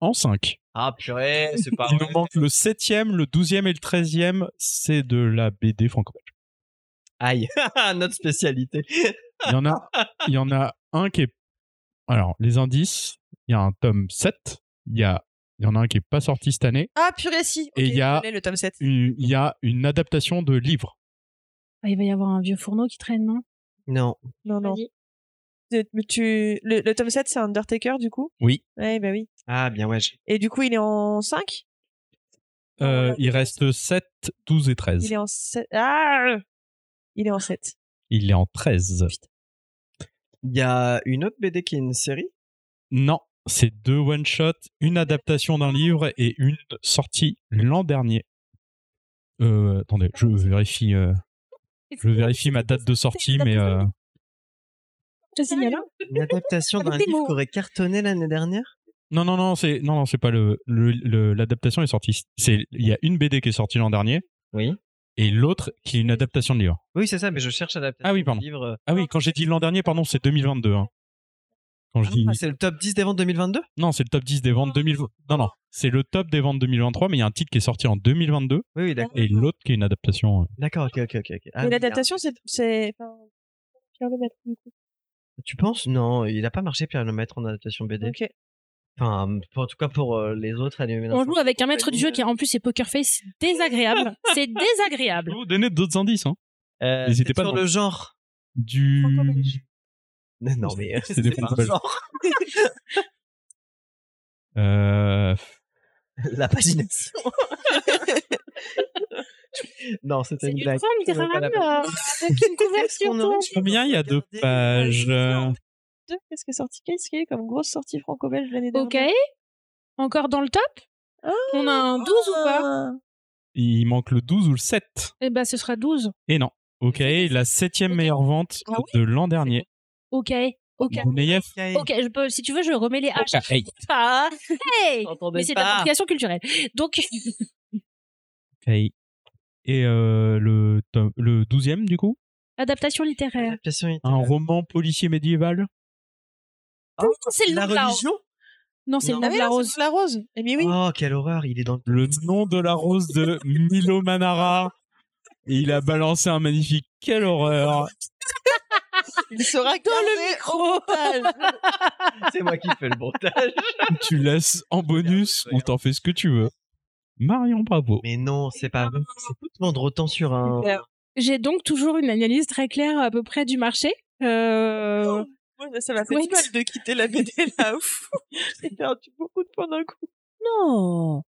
En 5. Ah purée, c'est pas (laughs) Il nous manque le 7e, le 12e et le 13e. C'est de la BD franco-belge. Aïe, (laughs) notre spécialité. Il y en a, il y en a un qui est. Alors, les indices, il y a un tome 7. Il y, a, il y en a un qui est pas sorti cette année. Ah, purée, si. Et il y a- le tome 7. Une- Il y a une adaptation de livre. Ah, il va y avoir un vieux fourneau qui traîne, non? Non. Non, non. Tu- le, le tome 7, c'est Undertaker, du coup? Oui. Ouais, bah oui. Ah bien ouais. Et du coup, il est en 5 Euh, voilà, il reste 7, 12 et 13. Il est en 7. Ah Il est en 7. Il est en 13. Il y a une autre BD qui est une série? Non, c'est deux one-shots, une adaptation d'un livre et une sortie l'an dernier. Euh, attendez, je vérifie, euh, je vérifie ma date de sortie, mais euh, Je signale. hein. Une adaptation d'un livre qui aurait cartonné l'année dernière? non, non, non, c'est non, non, c'est pas le l'adaptation est sortie. C'est il y a une BD qui est sortie l'an dernier Oui. et l'autre qui est une adaptation de livre. Oui, c'est ça, mais je cherche l'adaptation Ah oui, pardon. livre. Ah oui, quand j'ai dit l'an dernier, pardon, c'est 2022. hein. Quand je dis Ah, c'est le top 10 des ventes 2022 non, c'est le top 10 des ventes 2020. Non, non, c'est le top des ventes 2023, mais il y a un titre qui est sorti en 2022 Oui, oui, d'accord. et l'autre qui est une adaptation. euh. D'accord, ok, ok, ok. Ah l'adaptation, c'est. enfin, Pierre Lemaitre, du coup. Tu penses? Non, il a pas marché Pierre Lemaitre en adaptation BD. Ok. Enfin, en tout cas pour euh, les autres. elle On joue avec un maître du jeu qui, en plus, est Poker Face. (laughs) C'est désagréable. C'est Je désagréable. vais vous donner d'autres indices. Hein. Euh, N'hésitez pas sur le genre. Du. Non, mais (laughs) C'est des pas un franco-belges. genre. Euh, (laughs) La pagination. (laughs) Non, c'était C'est une du blague. 30 Ça vaut pas la grammes peine. euh, avec une couverture. Combien il y a de pages euh, Deux, Qu'est-ce qui est sorti? Qu'est-ce qu'il y a comme grosse sortie franco-belge l'année Ok. dernière? Encore dans le top? Ah, On a un 12 ou pas? Il manque le 12 ou le 7. Eh ben, ce sera 12. Et non. Ok, la septième Ok. meilleure vente Ah oui de l'an dernier. Ok. Ok. Ok, je peux, si tu veux, je remets les H. Ok, hey. (laughs) Ah, hey Mais c'est de pas. l'appropriation culturelle. Donc, (laughs) Ok. Et euh, le, le 12e, du coup? Adaptation littéraire. Adaptation Un littéraire. roman policier médiéval? Oh, C'est le la nom de la religion? Non, c'est le nom Ah de la non, rose. la rose. Eh bien oui. Oh, quelle horreur, il est dans le... Le nom de la rose de Milo Manara. Et il a balancé un magnifique. Quelle horreur Il sera gardé au montage. (laughs) C'est moi qui fais le montage. Tu laisses en bonus ou t'en fais ce que tu veux. Marion, bravo. Mais non, c'est pas vrai. C'est tout vendre autant sur un... J'ai donc toujours une analyse très claire à peu près du marché. Euh, Ouais, ça m'a fait du mal de quitter la BD là. (laughs) J'ai perdu beaucoup de points d'un coup. Non.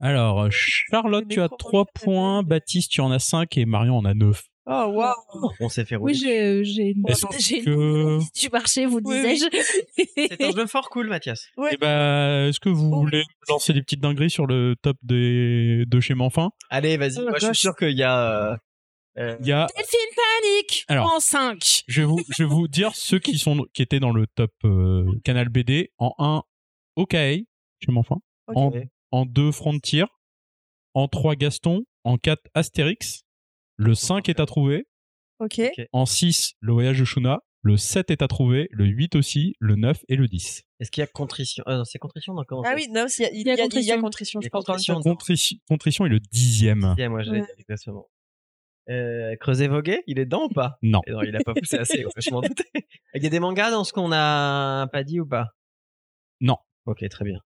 Alors, Charlotte, tu as micros 3 manquent, points. Baptiste, tu en as 5 et Marion en a 9. Oh waouh. On s'est fait rouler. Oui, j'ai j'ai une, j'ai une que- du marché, vous Oui, disais-je. (laughs) C'est un jeu fort cool, Mathias. Ouais. Eh ben, est-ce que vous Oh. voulez lancer des petites dingueries sur le top des... de chez Manfin? Allez, vas-y. Oh, Moi, je suis sûr qu'il y a... euh, euh, Il y a Delphine Panique Alors. en 5. Je vais vous, je vais vous dire ceux qui sont qui étaient dans le top euh, Canal BD. En 1, OKA, chez. Ok. En, en 2, Frontier. En 3, Gaston. En 4, Astérix. Le 5 est à trouver. Ok. En 6, Le Voyage de Shuna. Le 7 est à trouver. Le 8 aussi. Le 9 et le 10. Est-ce qu'il y a contrition? Euh, non, C'est contrition dans comment Ah oui, non, il y a, il Il y a y a, il y a contrition. Il je pense. contrition. Contrition, Contrition est le dixième. L'ai Ouais. dit exactement. Euh, Creuset Voguet, il est dedans ou pas? Non. Eh Non, il a pas poussé assez, ouais, je m'en doutais. (laughs) Il y a des mangas dans ce qu'on a pas dit ou pas? Non. Ok, très bien.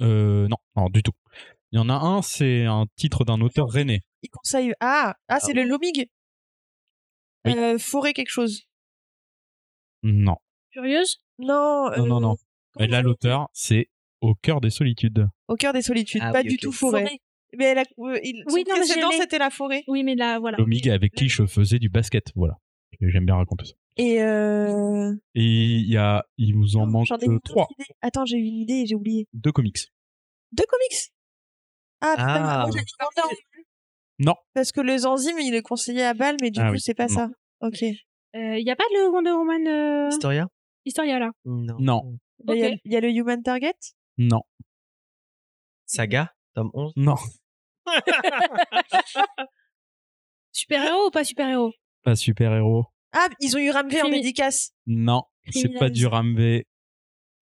Euh, non, non, du tout. Il y en a un, c'est un titre d'un auteur rennais. Il conseille. Ah, ah c'est Ah le Lomig. Oui. Euh, forêt quelque chose. Non. Curieuse? Non. Non, non, euh, non. comment Mais là, l'auteur, c'est Au cœur des solitudes. Au cœur des solitudes. Ah pas oui, du tout forêt. Mais elle a, euh, il, Oui, son non, précédent, c'était la forêt. Oui, mais là, voilà. L'Omig avec qui je faisais du basket. Voilà. J'aime bien raconter ça. Et euh... Et il y a, il vous en manque ai une autre trois. Attends, j'ai eu une idée et j'ai oublié. Deux comics. Deux comics? Ah, putain, Ah. moi, j'ai dit Gundam. Non. Parce que le enzyme, il est conseillé à balle, mais du Ah coup, oui, c'est pas non. ça. Ok. Il n'y a pas de Wonder Woman euh, Historia? Historia là. Non. Il y a- Ok. il y, a le Human Target? Non. Saga, tome 11. Non. (laughs) Super-héros ou pas super-héros? Pas super-héros. Ah, ils ont eu Ramvé en dédicace. Non. C'est pas du Ramvé.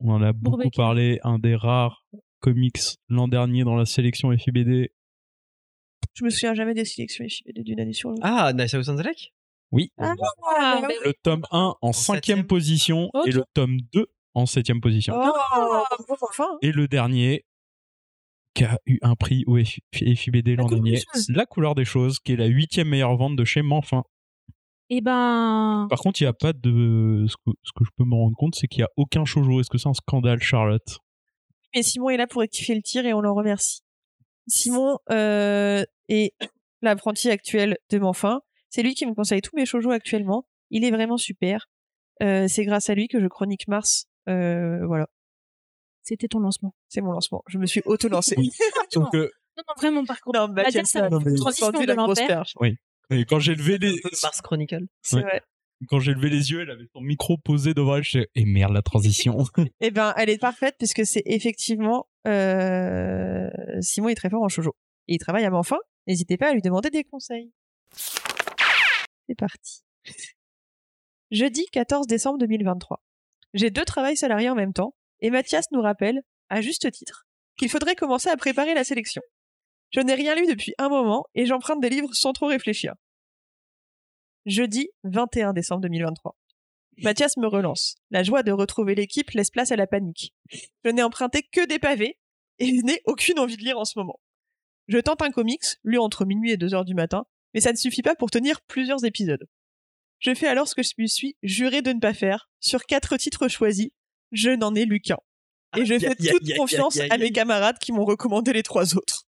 On en a beaucoup parlé. Un des rares comics l'an dernier dans la sélection FIBD. Je me souviens jamais des sélections FIBD d'une année sur l'autre. Ah, Nice House on the Lake? Oui. Ah, Ah, bah oui. Le tome 1 en cinquième position et le tome 2 en septième position. Oh, enfin. Et le dernier, qui a eu un prix au FIBD l'an La couleur des dernier, choses. La couleur des choses, qui est la huitième meilleure vente de chez Manfin. Eh ben, Par contre, il n'y a pas de. Ce que, ce que je peux me rendre compte, c'est qu'il n'y a aucun shoujo. Est-ce que c'est un scandale, Charlotte? Mais Simon est là pour rectifier le tir et on l'en remercie. Simon euh, est l'apprenti actuel de Manfin. C'est lui qui me conseille tous mes shoujo actuellement. Il est vraiment super. Euh, c'est grâce à lui que je chronique Mars. Euh, voilà, c'était ton lancement. c'est mon lancement. Je me suis auto-lancé. Oui. (laughs) Donc, euh, Non, non, vraiment, par contre. non, Mathias, dire ça va non, mais de la grosse perche. et quand j'ai levé les, Mars Chronicle. C'est Ouais. vrai. Quand j'ai levé les yeux, elle avait son micro posé devant elle. Je et merde, la transition. (laughs) Eh ben, elle est parfaite puisque c'est effectivement euh, Simon est très fort en shoujo et il travaille à Manfin. N'hésitez pas à lui demander des conseils. C'est parti. Jeudi 14 décembre 2023. J'ai deux travails salariés en même temps et Mathias nous rappelle, à juste titre, qu'il faudrait commencer à préparer la sélection. Je n'ai rien lu depuis un moment et j'emprunte des livres sans trop réfléchir. Jeudi 21 décembre 2023. Mathias me relance. La joie de retrouver l'équipe laisse place à la panique. Je n'ai emprunté que des pavés et je n'ai aucune envie de lire en ce moment. Je tente un comics, lu entre minuit et 2 heures du matin, mais ça ne suffit pas pour tenir plusieurs épisodes. Je fais alors ce que je me suis juré de ne pas faire. Sur quatre titres choisis, je n'en ai lu qu'un. Et je Aïe, fais toute confiance à mes camarades qui m'ont recommandé les trois autres.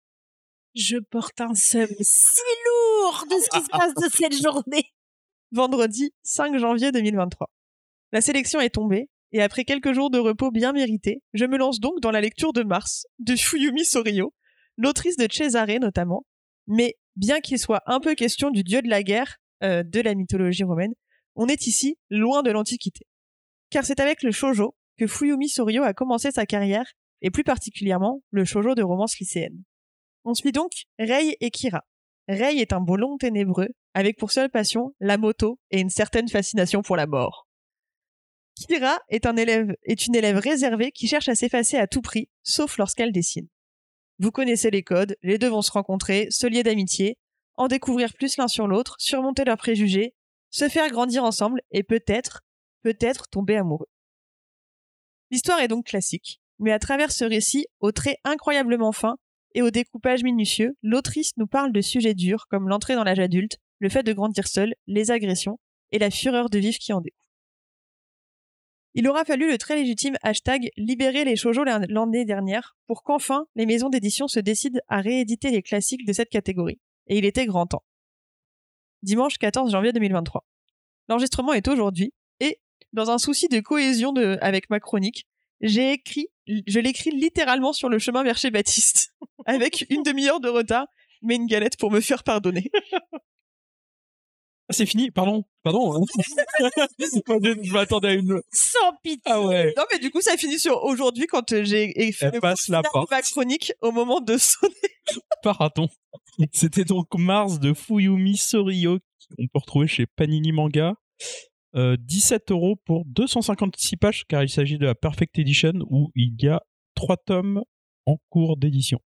Je porte un seum si lourd de ce qui se (laughs) passe de cette journée. Vendredi 5 janvier 2023. La sélection est tombée, et après quelques jours de repos bien mérités, je me lance donc dans la lecture de Mars, de Fuyumi Sorio, l'autrice de Cesare notamment, mais bien qu'il soit un peu question du dieu de la guerre, euh, de la mythologie romaine, on est ici loin de l'Antiquité. Car c'est avec le shoujo que Fuyumi Sorio a commencé sa carrière, et plus particulièrement le shoujo de romance lycéenne. On suit donc Rei et Kira. Rei est un beau long ténébreux, avec pour seule passion la moto et une certaine fascination pour la mort. Kira est, une élève réservée qui cherche à s'effacer à tout prix, sauf lorsqu'elle dessine. Vous connaissez les codes, les deux vont se rencontrer, se lier d'amitié, en découvrir plus l'un sur l'autre, surmonter leurs préjugés, se faire grandir ensemble et peut-être, peut-être tomber amoureux. L'histoire est donc classique, mais à travers ce récit, au trait incroyablement fin et au découpage minutieux, l'autrice nous parle de sujets durs comme l'entrée dans l'âge adulte, le fait de grandir seul, les agressions et la fureur de vivre qui en découle. Il aura fallu le très légitime hashtag libérer les shoujo l'année dernière pour qu'enfin les maisons d'édition se décident à rééditer les classiques de cette catégorie. Et il était grand temps. Dimanche 14 janvier 2023. L'enregistrement est aujourd'hui et, dans un souci de cohésion avec ma chronique, j'ai écrit, je l'écris littéralement sur le chemin vers chez Baptiste, (laughs) avec une demi-heure de retard, mais une galette pour me faire pardonner. Ah, c'est fini, pardon, pardon. (laughs) je m'attendais à une. Sans pitié. Ah ouais. Non, mais du coup, ça finit sur aujourd'hui quand euh, j'ai fait Elle le passe la porte. ma chronique au moment de sonner. (laughs) Pardon. C'était donc Mars de Fuyumi Sorio qu'on peut retrouver chez Panini Manga. Euh, 17 euros pour 256 pages car il s'agit de la Perfect Edition où il y a trois tomes en cours d'édition.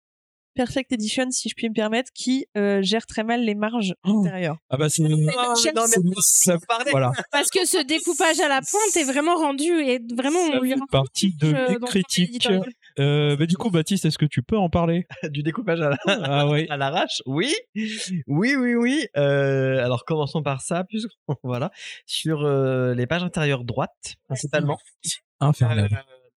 Perfect Edition, si je puis me permettre, qui euh, gère très mal les marges Oh. intérieures. Ah bah c'est non, c'est- ça- voilà. Parce que ce découpage à la pointe est vraiment rendu et vraiment Ça on lui fait rend partie de euh, mes critiques. Euh, bah, du coup, Baptiste, est-ce que tu peux en parler? (laughs) Du découpage à la, Ah ouais. (laughs) à l'arrache Oui, oui, oui, oui. Euh, alors commençons par ça, puisque (laughs) voilà, sur euh, les pages intérieures droites, principalement. Infernal.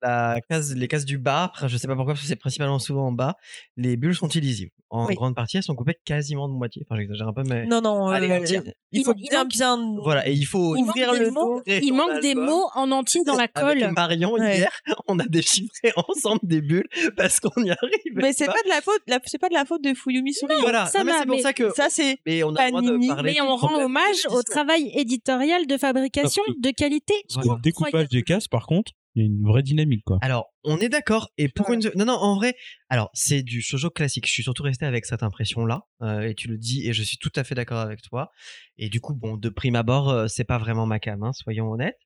La case, les cases du bas, je sais pas pourquoi, parce que c'est principalement souvent en bas. Les bulles sont illisibles. En Oui. grande partie, elles sont coupées quasiment de moitié. Enfin, j'exagère un peu, mais Non, non, Allez, euh, il Il faut il bien, manque- bien. voilà. Et il faut Il Ouvrir le dos. il manque des mots en entier dans la (laughs) Avec colle. Marion Ouais. hier, (laughs) on a déchiffré (laughs) ensemble des bulles parce qu'on y arrive. Mais c'est pas de la faute, la- c'est pas de la faute de Fuyumi Suri. Voilà. ça Non, mais va, c'est pour mais ça que. Ça, c'est Mais on a le droit de Mais on rend hommage au travail éditorial de fabrication de qualité. Le découpage des cases, par contre, il y a une vraie dynamique, quoi. Alors, on est d'accord. Et pour une. Non, non, en vrai. Alors, c'est du shoujo classique. Je suis surtout resté avec cette impression-là. euh, et tu le dis, et je suis tout à fait d'accord avec toi. Et du coup, bon, de prime abord, euh, c'est pas vraiment ma cam, hein, soyons honnêtes.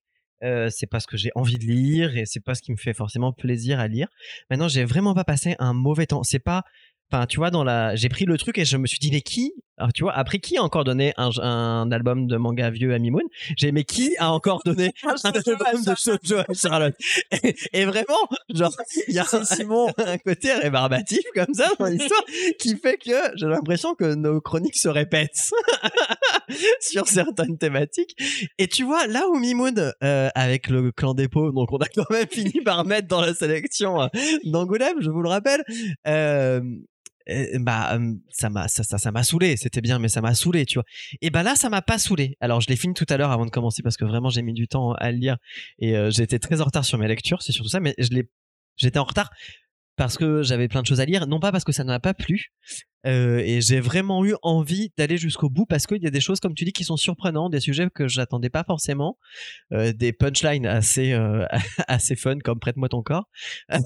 Euh, c'est pas ce que j'ai envie de lire et c'est pas ce qui me fait forcément plaisir à lire. Maintenant, j'ai vraiment pas passé un mauvais temps. C'est pas. Enfin, tu vois, dans la, j'ai pris le truc et je me suis dit, mais qui, alors, tu vois, après qui a encore donné un, un album de manga vieux à Mimoun? J'ai, mais qui a encore donné (laughs) un album de shoujo à Charlotte? Et, et vraiment, genre, (laughs) il y a un, Simon, (laughs) un côté rébarbatif comme ça dans l'histoire qui fait que j'ai l'impression que nos chroniques se répètent sur certaines thématiques. Et tu vois, là où Mimoun, euh, avec le clan dépôt, donc on a quand même fini par mettre dans la sélection euh, d'Angoulême, je vous le rappelle, euh, bah euh, ça m'a ça m'a saoulé c'était bien mais ça m'a saoulé tu vois. Et bah là ça m'a pas saoulé. Alors je l'ai fini tout à l'heure avant de commencer parce que vraiment j'ai mis du temps à le lire et j'étais très en retard sur mes lectures c'est surtout ça mais je j'étais en retard parce que j'avais plein de choses à lire non pas parce que ça ne m'a pas plu euh, et j'ai vraiment eu envie d'aller jusqu'au bout parce qu'il y a des choses comme tu dis qui sont surprenantes des sujets que j'attendais pas forcément euh, des punchlines assez euh, (laughs) assez fun comme prête-moi ton corps (laughs)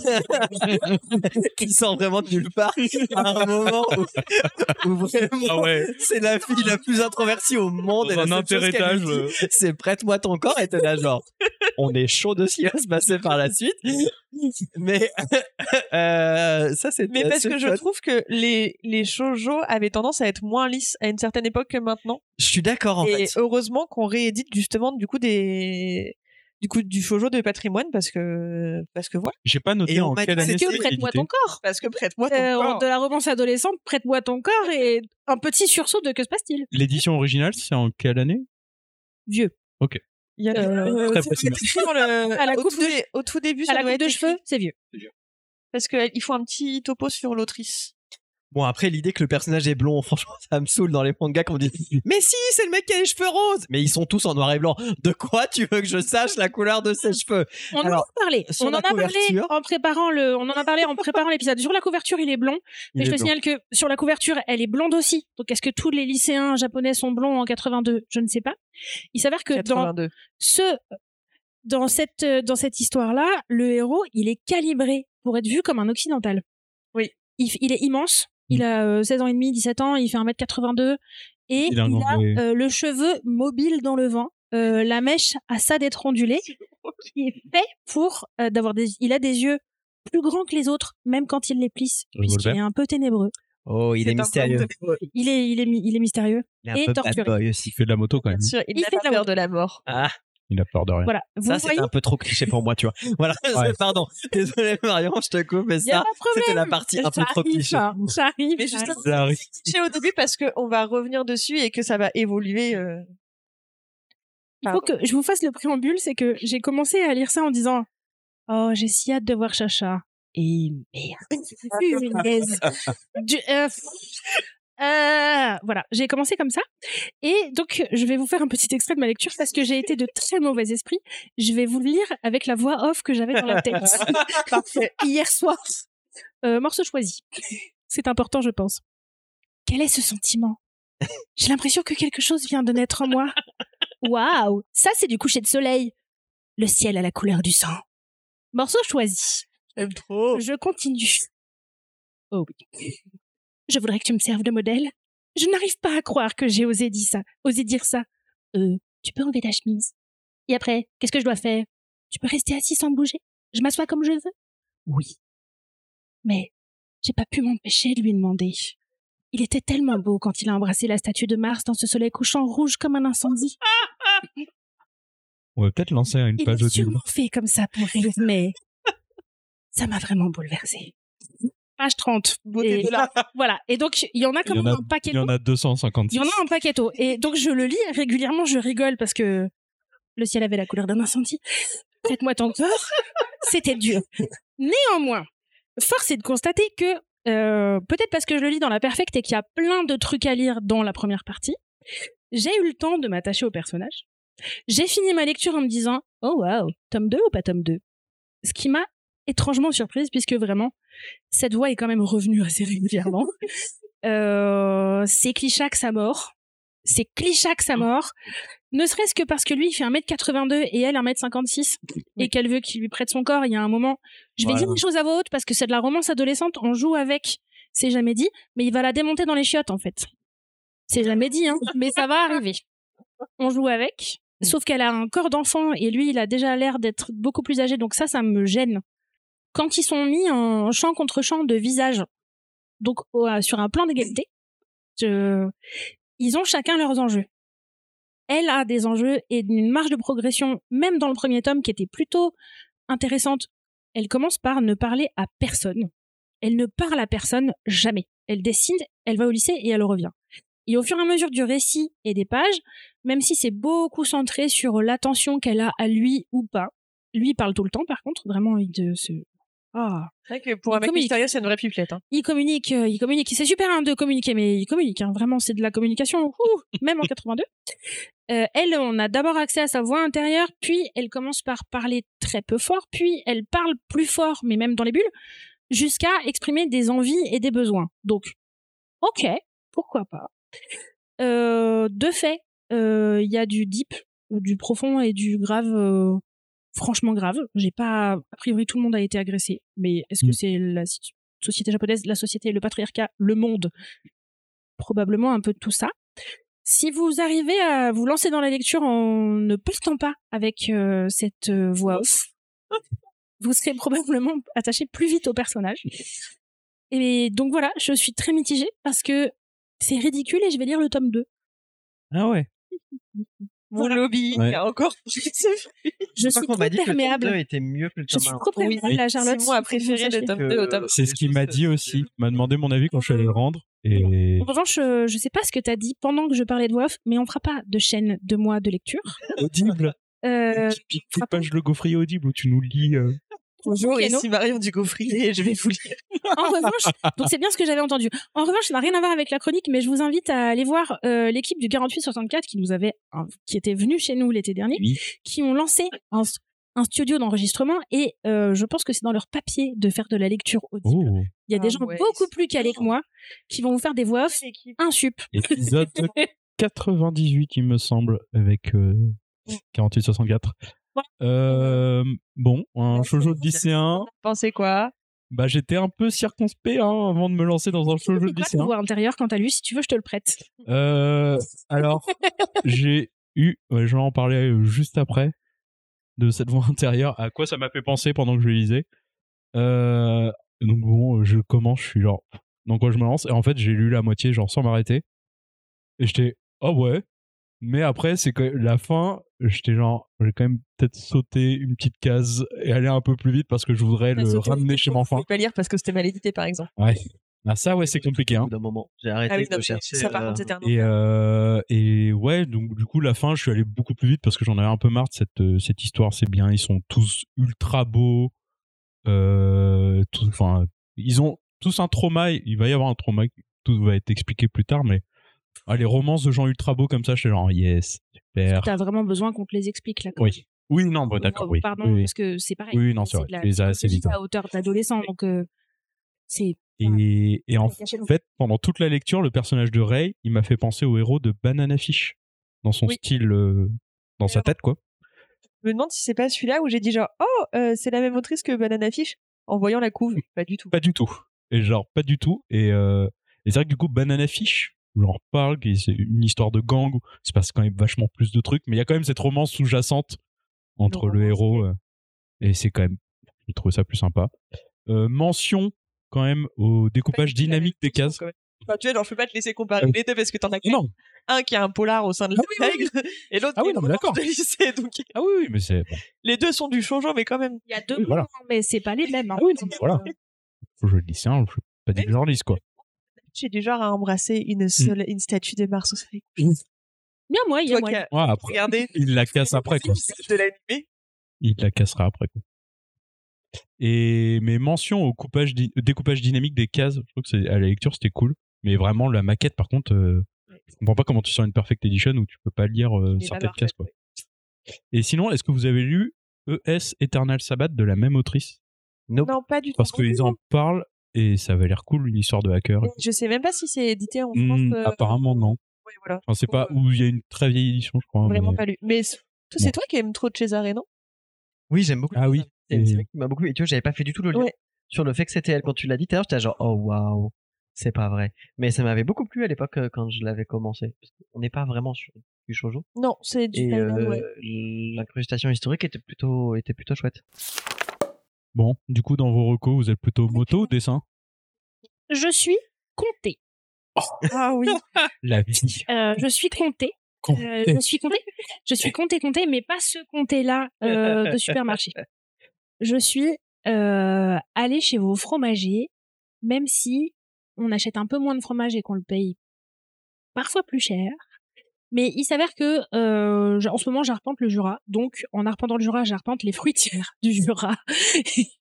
qui sortent vraiment de nulle part. À un moment où, où vraiment Ah ouais. c'est la fille la plus introvertie au monde et Dans la un seule chose qu'elle interétage, c'est prête-moi ton corps et t'es là genre on est chaud de ce qui va se passer par la suite. Mais (laughs) euh, ça c'est Mais parce que je trouve que les, les shoujo avaient tendance à être moins lisses à une certaine époque que maintenant. je suis d'accord en et fait heureusement qu'on réédite justement du coup des du coup du shoujo de patrimoine parce que parce que voilà J'ai pas noté Et on en quelle année que c'est prête-moi ton corps. parce que prête-moi ton Euh, corps. de la romance adolescente, prête-moi ton corps et un petit sursaut de que se passe-t-il? L'édition originale, c'est en quelle année? Vieux. Il y a Euh, Très le- À la au, coupe tout de- au tout début À ça la doit coupe être de cheveux, c'est vieux. parce qu'il faut un petit topo sur l'autrice Bon, après, l'idée que le personnage est blond, (laughs) franchement, ça me saoule dans les mangas quand on dit Mais si, c'est le mec qui a les cheveux roses Mais ils sont tous en noir et blanc. De quoi tu veux que je sache la couleur de ses cheveux? On en a parlé. On en a parlé en préparant le. On en a parlé en préparant l'épisode. Sur la couverture, il est blond. Il Mais je te blond. signale que sur la couverture, elle est blonde aussi. Donc est-ce que tous les lycéens japonais sont blonds en 82 Je ne sais pas. Il s'avère que dans 82. ce dans cette dans cette histoire-là, le héros, il est calibré pour être vu comme un occidental. Oui. Il, il est immense. Il a euh, 16 ans et demi, 17 ans, il fait 1m82 et Il il a a, un anglais. euh, le cheveu mobile dans le vent, euh, la mèche à ça d'être ondulée qui est fait pour euh, d'avoir des il a des yeux plus grands que les autres même quand il les plisse puisqu'il est un peu ténébreux. Oh, il est, mystérieux. Il est il est il est mystérieux. Il est un Et peu bad torturé. boy aussi. Il fait de la moto quand même. Sûr, il Il n'a fait pas de la peur de la mort. Ah, Il a peur de rien. Voilà, vous ça, voyez c'était un peu trop cliché pour moi, tu vois. (laughs) Voilà, Ouais. pardon. Désolé, Marion, je te coupe, mais y ça, c'était la partie un peu trop cliché. hein, Ça arrive. Mais. Ça arrive. cliché au début parce qu'on va revenir dessus et que ça va évoluer. euh, Il faut que je vous fasse le préambule, c'est que j'ai commencé à lire ça en disant Oh, j'ai si hâte de voir Chacha. Et merde. (laughs) Du- euh, euh, voilà, j'ai commencé comme ça. Et donc, je vais vous faire un petit extrait de ma lecture parce que j'ai été de très mauvais esprit. Je vais vous le lire avec la voix off que j'avais dans la tête. (laughs) Hier soir. Euh, morceau choisi. C'est important, je pense. Quel est ce sentiment? J'ai l'impression que quelque chose vient de naître en moi. Waouh, ça c'est du coucher de soleil. Le ciel a la couleur du sang. Morceau choisi. J'aime trop. Je continue. Oh oui. Je voudrais que tu me serves de modèle. Je n'arrive pas à croire que j'ai osé dire ça. Osé dire ça. Euh, tu peux enlever ta chemise. Et après, qu'est-ce que je dois faire? Tu peux rester assis sans bouger? Je m'assois comme je veux? Oui. Mais j'ai pas pu m'empêcher de lui demander. Il était tellement beau quand il a embrassé la statue de Mars dans ce soleil couchant rouge comme un incendie. On va peut-être lancer une Il page audio. sûrement fait comme ça pour rire, mais ça m'a vraiment bouleversée. Page 30. Beauté Et- de l'art. (laughs) Voilà. Et donc, il y en a quand même un paquet Il y en a 256. Il y en a un paqueto. Et donc, je le lis régulièrement, je rigole parce que le ciel avait la couleur d'un incendie. Faites-moi ton cœur. C'était dur. Néanmoins, force est de constater que, euh, peut-être parce que je le lis dans la perfecte et qu'il y a plein de trucs à lire dans la première partie, j'ai eu le temps de m'attacher au personnage. J'ai fini ma lecture en me disant, oh waouh, tome 2 ou pas tome 2 Ce qui m'a étrangement surprise puisque vraiment, cette voix est quand même revenue assez régulièrement. (laughs) Euh, c'est clichac sa mort. C'est clichac sa mort. Ne serait-ce que parce que lui, il fait 1m82 et elle 1m56 et qu'elle veut qu'il lui prête son corps. Il y a un moment, je vais Voilà. dire une chose à voix haute parce que c'est de la romance adolescente. On joue avec, c'est jamais dit, mais il va la démonter dans les chiottes en fait. C'est jamais dit, hein, (laughs) mais ça va arriver. On joue avec, sauf qu'elle a un corps d'enfant et lui, il a déjà l'air d'être beaucoup plus âgé, donc ça, ça me gêne. Quand ils sont mis en champ contre champ de visage, donc euh, sur un plan d'égalité, ils ont chacun leurs enjeux. Elle a des enjeux et une marge de progression, même dans le premier tome, qui était plutôt intéressante. Elle commence par ne parler à personne. Elle ne parle à personne jamais. Elle décide, elle va au lycée et elle revient. Et au fur et à mesure du récit et des pages, même si c'est beaucoup centré sur l'attention qu'elle a à lui ou pas, lui parle tout le temps par contre, vraiment il se... Ah, C'est vrai que pour Il un mec mystérieux, c'est une vraie pipelette. Hein. il communique, euh, il communique. C'est super hein, de communiquer, mais il communique. hein. Vraiment, c'est de la communication. ouh, même en 82. (laughs) Euh, elle, on a d'abord accès à sa voix intérieure, puis elle commence par parler très peu fort, puis elle parle plus fort, mais même dans les bulles, jusqu'à exprimer des envies et des besoins. Donc, ok, pourquoi pas. Euh, de fait, il y a du deep, du profond et du grave. Franchement grave. J'ai pas, a priori, tout le monde a été agressé, mais est-ce que Mm. c'est la société japonaise, la société, le patriarcat, le monde? Probablement un peu de tout ça. Si vous arrivez à vous lancer dans la lecture en ne partant pas avec euh, cette euh, voix off, vous serez probablement attaché plus vite au personnage. Et donc voilà, je suis très mitigée parce que c'est ridicule et je vais lire le tome 2. Ah ouais. (laughs) Mon lobby, Ouais. il y a encore. Je Je suis qu'on trop que le tome perméable. 2 était mieux que le Je tome suis 1. trop perméable à Charlotte. C'est moi préféré Vous le tome que- 2 au tome. C'est ce qu'il m'a dit aussi. Il m'a demandé mon avis quand je suis allé le rendre. Et En revanche, euh, je sais pas ce que t'as dit pendant que je parlais de voix off, mais on fera pas de chaîne de mois de lecture. audible. Euh, page le gaufrier audible où tu nous lis. euh, Bonjour, ici Marion du Gaufrier et je vais vous lire. (laughs) En revanche, donc c'est bien ce que j'avais entendu. En revanche, ça n'a rien à voir avec la chronique, mais je vous invite à aller voir euh, l'équipe du 4864 qui nous avait, hein, qui était venue chez nous l'été dernier, Oui. qui ont lancé un, un studio d'enregistrement et euh, je pense que c'est dans leur papier de faire de la lecture audible. Oh, Il y a des Ah gens ouais, beaucoup plus calés que moi qui vont vous faire des voix off insup. (laughs) épisode 98, il me semble, avec euh, 48-64. Euh, bon, un shoujo de lycéen. Pensez quoi Bah, j'étais un peu circonspect hein, avant de me lancer dans un shoujo de quoi lycéen. voix intérieur quant à lui? Si tu veux, je te le prête. Euh, alors, j'ai eu, ouais, je vais en parler euh, juste après de cette voix intérieure. À quoi ça m'a fait penser pendant que je lisais. Euh, donc bon, je commence, je suis genre, dans quoi je me lance? Et en fait, j'ai lu la moitié, genre sans m'arrêter. Et j'étais, oh ouais? Mais après, c'est que la fin, j'étais genre, j'ai quand même peut-être sauté une petite case et aller un peu plus vite parce que je voudrais le ramener chez mon enfant. pouvez pas lire parce que c'était mal édité, par exemple. Ouais. Ah ça, ouais, c'est compliqué. Hein. d'un moment, j'ai arrêté Ah oui, non, de chercher. ça, par euh, contre, c'était un Et, euh, et ouais, donc du coup, la fin, je suis allé beaucoup plus vite parce que j'en avais un peu marre de cette, euh, cette histoire. C'est bien, ils sont tous ultra beaux. Euh, tout- Enfin, ils ont tous un trauma. Il va y avoir un trauma. Tout va être expliqué plus tard, mais ah, les romances de gens ultra beaux comme ça, je suis genre yes, super. T'as vraiment besoin qu'on te les explique là. quand Oui. Oui, non, bah, même. d'accord, Oh, oui. Pardon, Oui, oui. parce que c'est pareil. Oui, non, c'est vrai. la Tu les as assez vite, hein. à hauteur d'adolescent, donc euh, c'est. Et, et en fait, pendant toute la lecture, le personnage de Ray, il m'a fait penser au héros de Banana Fish dans son style, euh, dans sa tête, quoi. Je me demande si c'est pas celui-là où j'ai dit genre, oh, euh, c'est la même autrice que Banana Fish en voyant la couve. Pas du tout. Pas du tout. Et genre, pas du tout. Et, euh, et c'est vrai que du coup, Banana Fish, j'en reparle, qui c'est une histoire de gang, où il se passe quand même vachement plus de trucs, mais il y a quand même cette romance sous-jacente entre Le héros, euh, et c'est quand même, j'ai trouvé ça plus sympa. Euh, mention quand même au découpage dynamique des cases. Enfin, tu vois, genre, je peux pas te laisser comparer Euh, les deux parce que t'en as Non, un qui a un polar au sein de Ah la oui, oui, règle (laughs) et l'autre Ah qui oui, est non, de lycée. (laughs) Donc, ah oui, oui, mais c'est, bon. les deux sont du shoujo, mais quand même. Il y a deux Oui, voilà. moments, mais c'est pas les mêmes. hein. Ah oui, non, voilà. Faut jouer le lycéen, je pas dire que j'en lise, quoi. J'ai du genre à embrasser une, seule, une statue de Mars au soleil. Bien, moi, il y a moi. Ouais, après, regardé il la casse après, quoi. de l'animé. il la cassera après quoi. Et mes mentions au coupage découpage dynamique des cases, je trouve que c'est à la lecture c'était cool, mais vraiment la maquette par contre, euh, je comprends pas comment tu sors une perfect edition où tu peux pas lire euh, certaines cases quoi. Et sinon, est-ce que vous avez lu ES Eternal Sabbath de la même autrice? Nope. Non, pas du tout. Parce qu'ils en parlent et ça avait l'air cool une histoire de hacker. Je sais même pas si c'est édité en France. Hmm, euh, apparemment non. ouais, voilà. Enfin, c'est pas Ouais. où il y a une très vieille édition je crois. Vraiment mais- pas lu. Mais c'est Bon. toi qui aimes trop Cesare, non? Oui, j'aime beaucoup. Ah oui. C'est une Et- série qui m'a beaucoup. Et tu vois, j'avais pas fait du tout le lien Ouais. sur le fait que c'était elle. Quand tu l'as dit tout à l'heure, j'étais genre, oh waouh, c'est pas vrai. Mais ça m'avait beaucoup plu à l'époque euh, quand je l'avais commencé. Parce qu'on n'est pas vraiment sur du shoujo. Non, c'est du Et euh, ouais. l'incrustation historique était plutôt, était plutôt chouette. Bon, du coup dans vos recos, vous êtes plutôt moto ou dessin? Je suis comptée. Ah oui. (laughs) La vie. Euh, je suis comptée. Euh, je suis comptée. Je suis comptée, comptée, mais pas ce comptée-là euh, de supermarché. Je suis euh, allée chez vos fromagers, même si on achète un peu moins de fromage et qu'on le paye parfois plus cher. Mais il s'avère que euh, en ce moment j'arpente le Jura, donc en arpentant le Jura, j'arpente les fruitières (laughs) du Jura,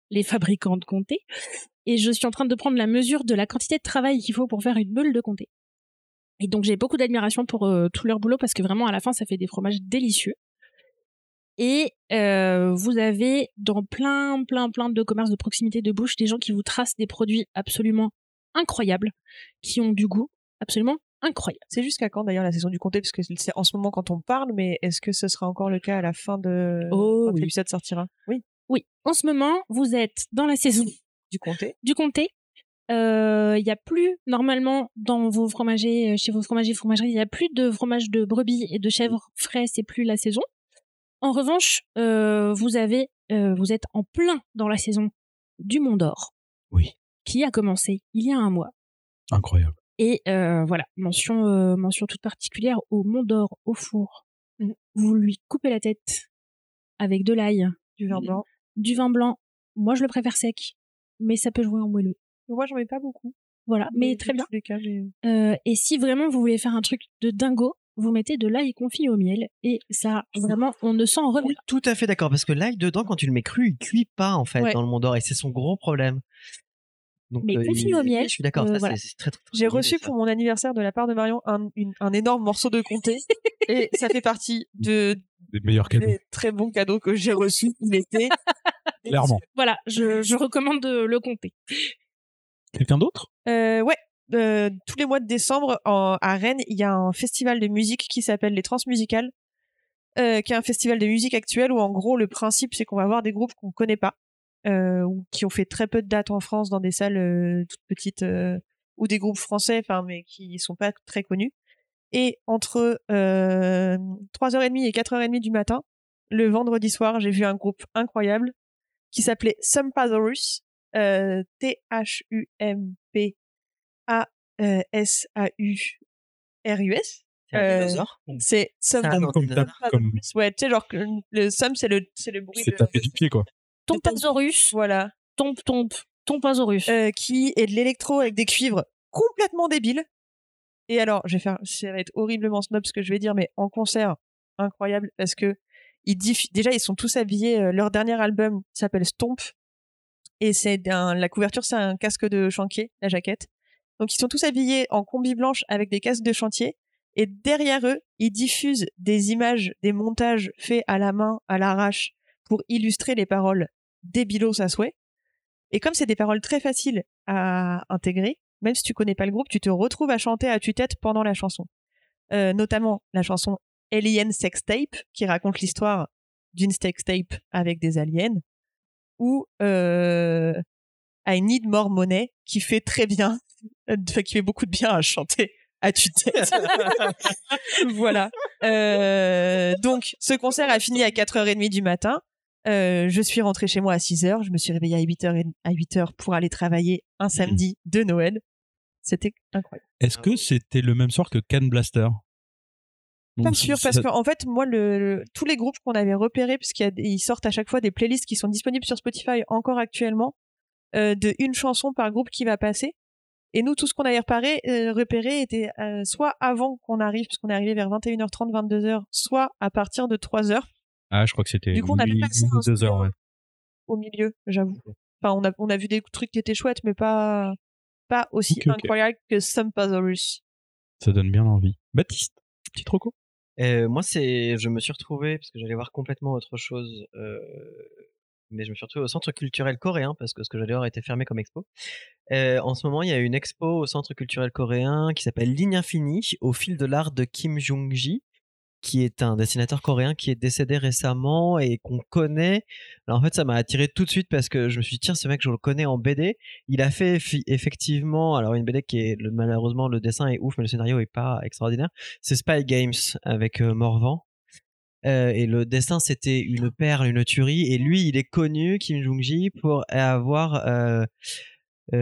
les fabricants de comté, et je suis en train de prendre la mesure de la quantité de travail qu'il faut pour faire une meule de comté. Et donc j'ai beaucoup d'admiration pour euh, tout leur boulot parce que vraiment à la fin ça fait des fromages délicieux. Et euh, vous avez dans plein plein plein de commerces de proximité de bouche des gens qui vous tracent des produits absolument incroyables, qui ont du goût absolument incroyable. C'est jusqu'à quand d'ailleurs la saison du comté? Parce que c'est en ce moment quand on parle, mais est-ce que ce sera encore le cas à la fin de Oh, quand oui. l'épisode sortira? Oui, Oui, en ce moment vous êtes dans la saison du comté. du comté. Euh, Il y a plus normalement dans vos fromagers, euh, chez vos fromagers fromageries, il y a plus de fromage de brebis et de chèvre frais, c'est plus la saison. En revanche, euh, vous avez, euh, vous êtes en plein dans la saison du Mont d'Or, Oui, qui a commencé il y a un mois. incroyable. Et euh, voilà, mention, euh, mention toute particulière au Mont d'Or au four. Mhm. Vous lui coupez la tête avec de l'ail, Du vin blanc. du vin blanc. Moi, je le préfère sec, mais ça peut jouer en moelleux. Moi, j'en mets pas beaucoup. Voilà, mais très bien. Cas, Euh, et si vraiment vous voulez faire un truc de dingo, vous mettez de l'ail confit au miel et ça, vraiment, on ne s'en remet pas. Tout à fait d'accord, parce que l'ail dedans, quand tu le mets cru, il cuit pas en fait Ouais. dans le Mont d'Or et c'est son gros problème. Donc, Mais euh, confit au miel, Je suis d'accord, euh, ça, voilà. c'est c'est très, très, très J'ai reçu ça. pour mon anniversaire de la part de Marion un, une- un énorme morceau de comté (laughs) et ça fait partie de Des meilleurs cadeaux. des très bons cadeaux que j'ai reçus. Était (laughs) Clairement. Voilà, je, je recommande de le compter. Quelqu'un d'autre? Euh, ouais. euh, tous les mois de décembre, en- à Rennes, il y a un festival de musique qui s'appelle les Transmusicales, euh, qui est un festival de musique actuelle où en gros le principe c'est qu'on va avoir des groupes qu'on connaît pas, qui ont fait très peu de dates en France dans des salles euh, toutes petites, euh, ou des groupes français, enfin mais qui sont pas très connus. Et entre euh, 3h30 et 4h30 du matin, le vendredi soir, j'ai vu un groupe incroyable qui s'appelait Sumpasaurus, euh, T-H-U-M-P A-S-A-U-R-U-S. C'est Euh, Sum- non, comme comme Ouais, tu sais, genre, que le Sum, c'est le, c'est le bruit c'est de... taper du pied quoi. Tompasaurus, Voilà. tombe, tombe, Tompasaurus. Euh, qui est de l'électro avec des cuivres complètement débiles. Et alors, je vais faire, ça va être horriblement snob ce que je vais dire, mais en concert, incroyable, parce que ils déjà, ils sont tous habillés, euh, leur dernier album s'appelle Stomp, et c'est un, la couverture, c'est un casque de chantier, la jaquette. Donc, ils sont tous habillés en combi blanche avec des casques de chantier, et derrière eux, ils diffusent des images, des montages faits à la main, à l'arrache, pour illustrer les paroles débilos à souhait. Et comme c'est des paroles très faciles à intégrer, même si tu connais pas le groupe, tu te retrouves à chanter à tue-tête pendant la chanson. Euh, notamment la chanson Alien Sex Tape, qui raconte l'histoire d'une sex tape avec des aliens, ou euh, I Need More Money, qui fait très bien, (laughs) qui fait beaucoup de bien à chanter à tue-tête. (laughs) voilà. Euh, donc, ce concert a fini à 4h30 du matin. Euh, je suis rentrée chez moi à 6h. Je me suis réveillée à 8h, à 8h pour aller travailler un samedi de Noël. C'était incroyable. Est-ce que c'était le même soir que Can Blaster? Pas Donc, sûr, ça- parce qu'en fait, moi, le, le- tous les groupes qu'on avait repérés, puisqu'ils sortent à chaque fois des playlists qui sont disponibles sur Spotify encore actuellement, euh, de une chanson par groupe qui va passer. Et nous, tout ce qu'on avait repéré, euh, repéré était euh, soit avant qu'on arrive, puisqu'on est arrivé vers 21h30, 22h, soit à partir de 3h Ah, je crois que c'était Du coup, on a une- deux heures, ouais. au milieu, j'avoue. Enfin, on a, on a vu des trucs qui étaient chouettes, mais pas, pas aussi incroyables que Sumpasaurus. Ça donne bien envie. Baptiste, petit troco Euh, moi, c'est, je me suis retrouvé parce que j'allais voir complètement autre chose, euh, mais je me suis retrouvé au centre culturel coréen parce que ce que j'allais voir était fermé comme expo. Euh, en ce moment, il y a une expo au centre culturel coréen qui s'appelle Ligne Infinie au fil de l'art de Kim Jong-ji, qui est un dessinateur coréen qui est décédé récemment et qu'on connaît. Alors en fait, ça m'a attiré tout de suite parce que je me suis dit tiens, ce mec, je le connais en BD. Il a fait effectivement, alors une BD qui est malheureusement le dessin est ouf, mais le scénario est pas extraordinaire. C'est Spy Games avec euh, Morvan. Euh, et le dessin, c'était une perle, une tuerie. Et lui, il est connu, Kim Jong-ji, pour avoir euh,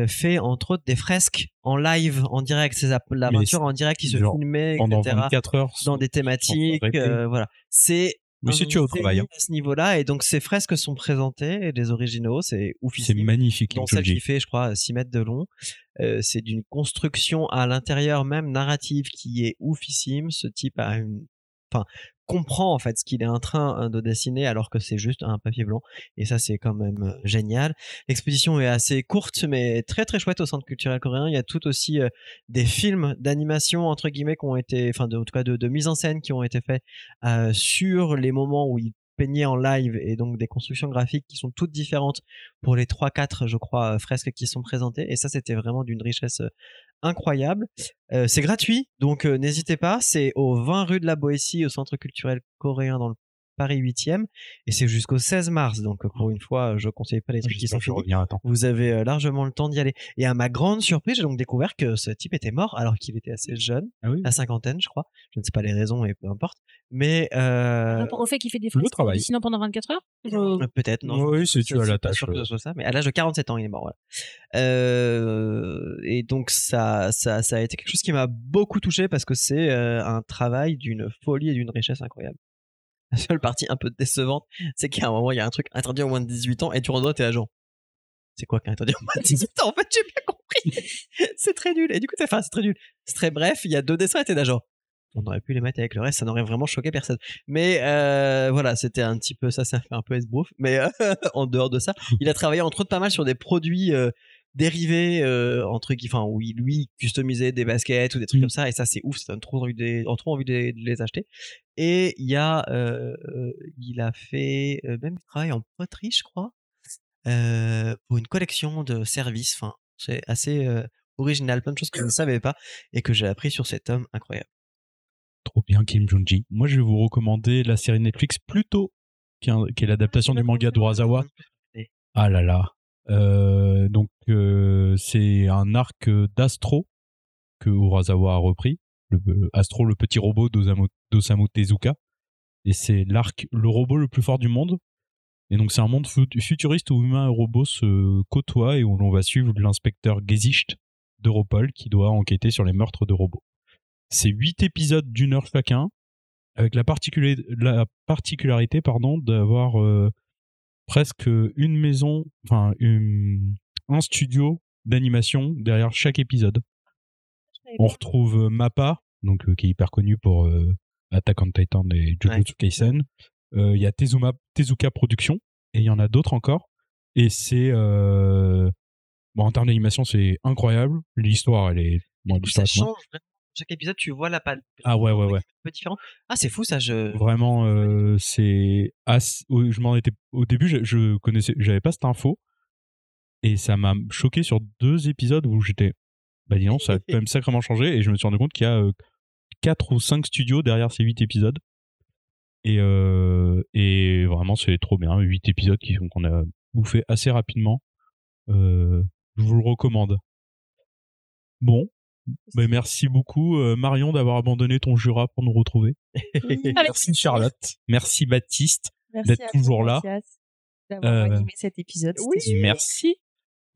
fait entre autres des fresques en live, en direct. C'est la peinture en direct qui se filmait, Pendant etc. 24 heures. Dans des thématiques, euh, voilà. C'est Mais c'est tué au travail. hein. à ce niveau-là. Et donc, ces fresques sont présentées, les originaux, c'est C'est oufissime magnifique, dont celle qui fait, je crois, 6 mètres de long. Euh, c'est d'une construction à l'intérieur même narrative qui est oufissime. Ce type a une, enfin, comprend en fait ce qu'il est en train euh, de dessiner alors que c'est juste un papier blanc. Et ça, c'est quand même euh, génial. L'exposition est assez courte, mais très très chouette au Centre culturel coréen. Il y a tout aussi euh, des films d'animation entre guillemets qui ont été, enfin, en tout cas de, de mise en scène qui ont été faits euh, sur les moments où il peignait en live et donc des constructions graphiques qui sont toutes différentes pour les 3-4, je crois, euh, fresques qui sont présentées. Et ça, c'était vraiment d'une richesse incroyable. Euh, c'est gratuit, donc euh, n'hésitez pas. C'est au 20 rue de la Boétie, au Centre culturel coréen dans le Paris 8e. Et c'est jusqu'au 16 mars. Donc euh, pour une fois, euh, je conseille pas les trucs qui sont finis. Vous avez euh, largement le temps d'y aller. Et à ma grande surprise, j'ai donc découvert que ce type était mort alors qu'il était assez jeune, Ah oui la cinquantaine, je crois. Je ne sais pas les raisons et peu importe. Mais euh, Par rapport au fait qu'il fait des travail. sinon pendant 24 heures euh, peut-être, non. Oui, c'est Je tu à suis la pas tâche. sûr que ce soit ça, mais à l'âge de 47 ans, il est mort. Voilà. Euh, et donc ça, ça, ça a été quelque chose qui m'a beaucoup touché parce que c'est un travail d'une folie et d'une richesse incroyable. La seule partie un peu décevante, c'est qu'à un moment, il y a un truc interdit au moins de 18 ans et tu redonnes tes agents. C'est quoi qu'un interdit au moins de 18 ans? En fait, j'ai bien compris. (laughs) c'est très nul. Et du coup, c'est très nul. C'est très bref. Il y a deux dessins et t'es d'agent. on aurait pu les mettre avec le reste, ça n'aurait vraiment choqué personne. Mais euh, voilà, c'était un petit peu ça, ça fait un peu esbrouf. Mais (laughs) en dehors de ça, il a travaillé entre autres pas mal sur des produits euh, dérivés euh, entre enfin où il lui customisait des baskets ou des trucs Mm. comme ça. Et ça, c'est ouf, ça donne trop envie de, les- trop envie de de les acheter. Et il y a, euh, il a fait euh, même du travail en poterie, je crois, euh, pour une collection de services. Enfin, c'est assez original, plein de choses que je ne savais pas et que j'ai appris sur cet homme incroyable. Trop bien Kim Jong-ji. Moi, je vais vous recommander la série Netflix Pluto, qui est, un- qui est l'adaptation du manga d'Urasawa. Ah là là. Euh, donc, euh, c'est un arc d'Astro que Urasawa a repris. Le, Astro, le petit robot d'Osamu Tezuka. Et c'est l'arc, le robot le plus fort du monde. Et donc, c'est un monde fut- futuriste où humains et robots se côtoient et où l'on va suivre l'inspecteur Gesicht d'Europol qui doit enquêter sur les meurtres de robots. C'est huit épisodes d'une heure chacun, avec la particularité pardon, d'avoir euh, presque une maison, enfin une- un studio d'animation derrière chaque épisode. On retrouve euh, Mappa, donc euh, qui est hyper connu pour euh, Attack on Titan et Jujutsu Kaisen. Euh, Il y a Tezuma, Tezuka Productions et il y en a d'autres encore. Et c'est bon en termes d'animation, c'est incroyable. L'histoire, elle est bon, ça change vraiment. Chaque épisode, tu vois la patte. Ah ouais ouais ouais. Un peu différent. Ah, c'est fou ça. Je. Vraiment, euh, c'est Je m'en étais au début, je, je connaissais, j'avais pas cette info et ça m'a choqué sur deux épisodes où j'étais, bah dis donc, ça a quand même sacrément changé et je me suis rendu compte qu'il y a euh, quatre ou cinq studios derrière ces huit épisodes et euh, et vraiment c'est trop bien, huit épisodes qui qu'on a bouffé assez rapidement. Je vous le recommande. Bon. Bah, merci beaucoup euh, Marion d'avoir abandonné ton Jura pour nous retrouver. (laughs) Merci Charlotte. Merci Baptiste. Merci d'être toujours toi, là. D'avoir Euh, animé cet épisode. Merci.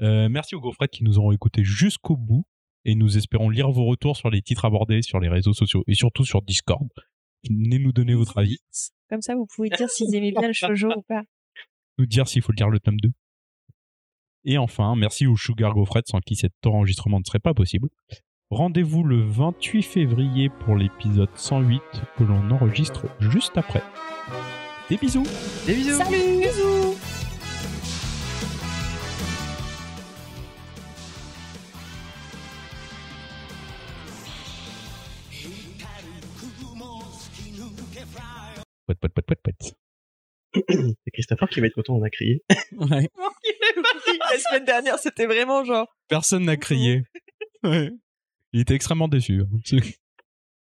Euh, merci aux gaufrettes qui nous auront écoutés jusqu'au bout et nous espérons lire vos retours sur les titres abordés sur les réseaux sociaux et surtout sur Discord. Venez nous donner votre avis, Comme ça, vous pouvez dire s'ils aimaient bien le shoujo ou pas. (laughs) nous dire s'il faut lire le tome 2. Et enfin, merci aux Sugar Gaufrettes sans qui cet enregistrement ne serait pas possible. Rendez-vous le 28 février pour l'épisode 108 que l'on enregistre juste après. Des bisous Des bisous. Salut Bisous Pouet, pouet, pouet, pouet, pouet. (clears throat) C'est Christopher qui va être content, on a crié. Ouais. (laughs) La semaine dernière, c'était vraiment genre. Personne n'a crié. (laughs) Ouais. Il était extrêmement déçu. hein. (laughs)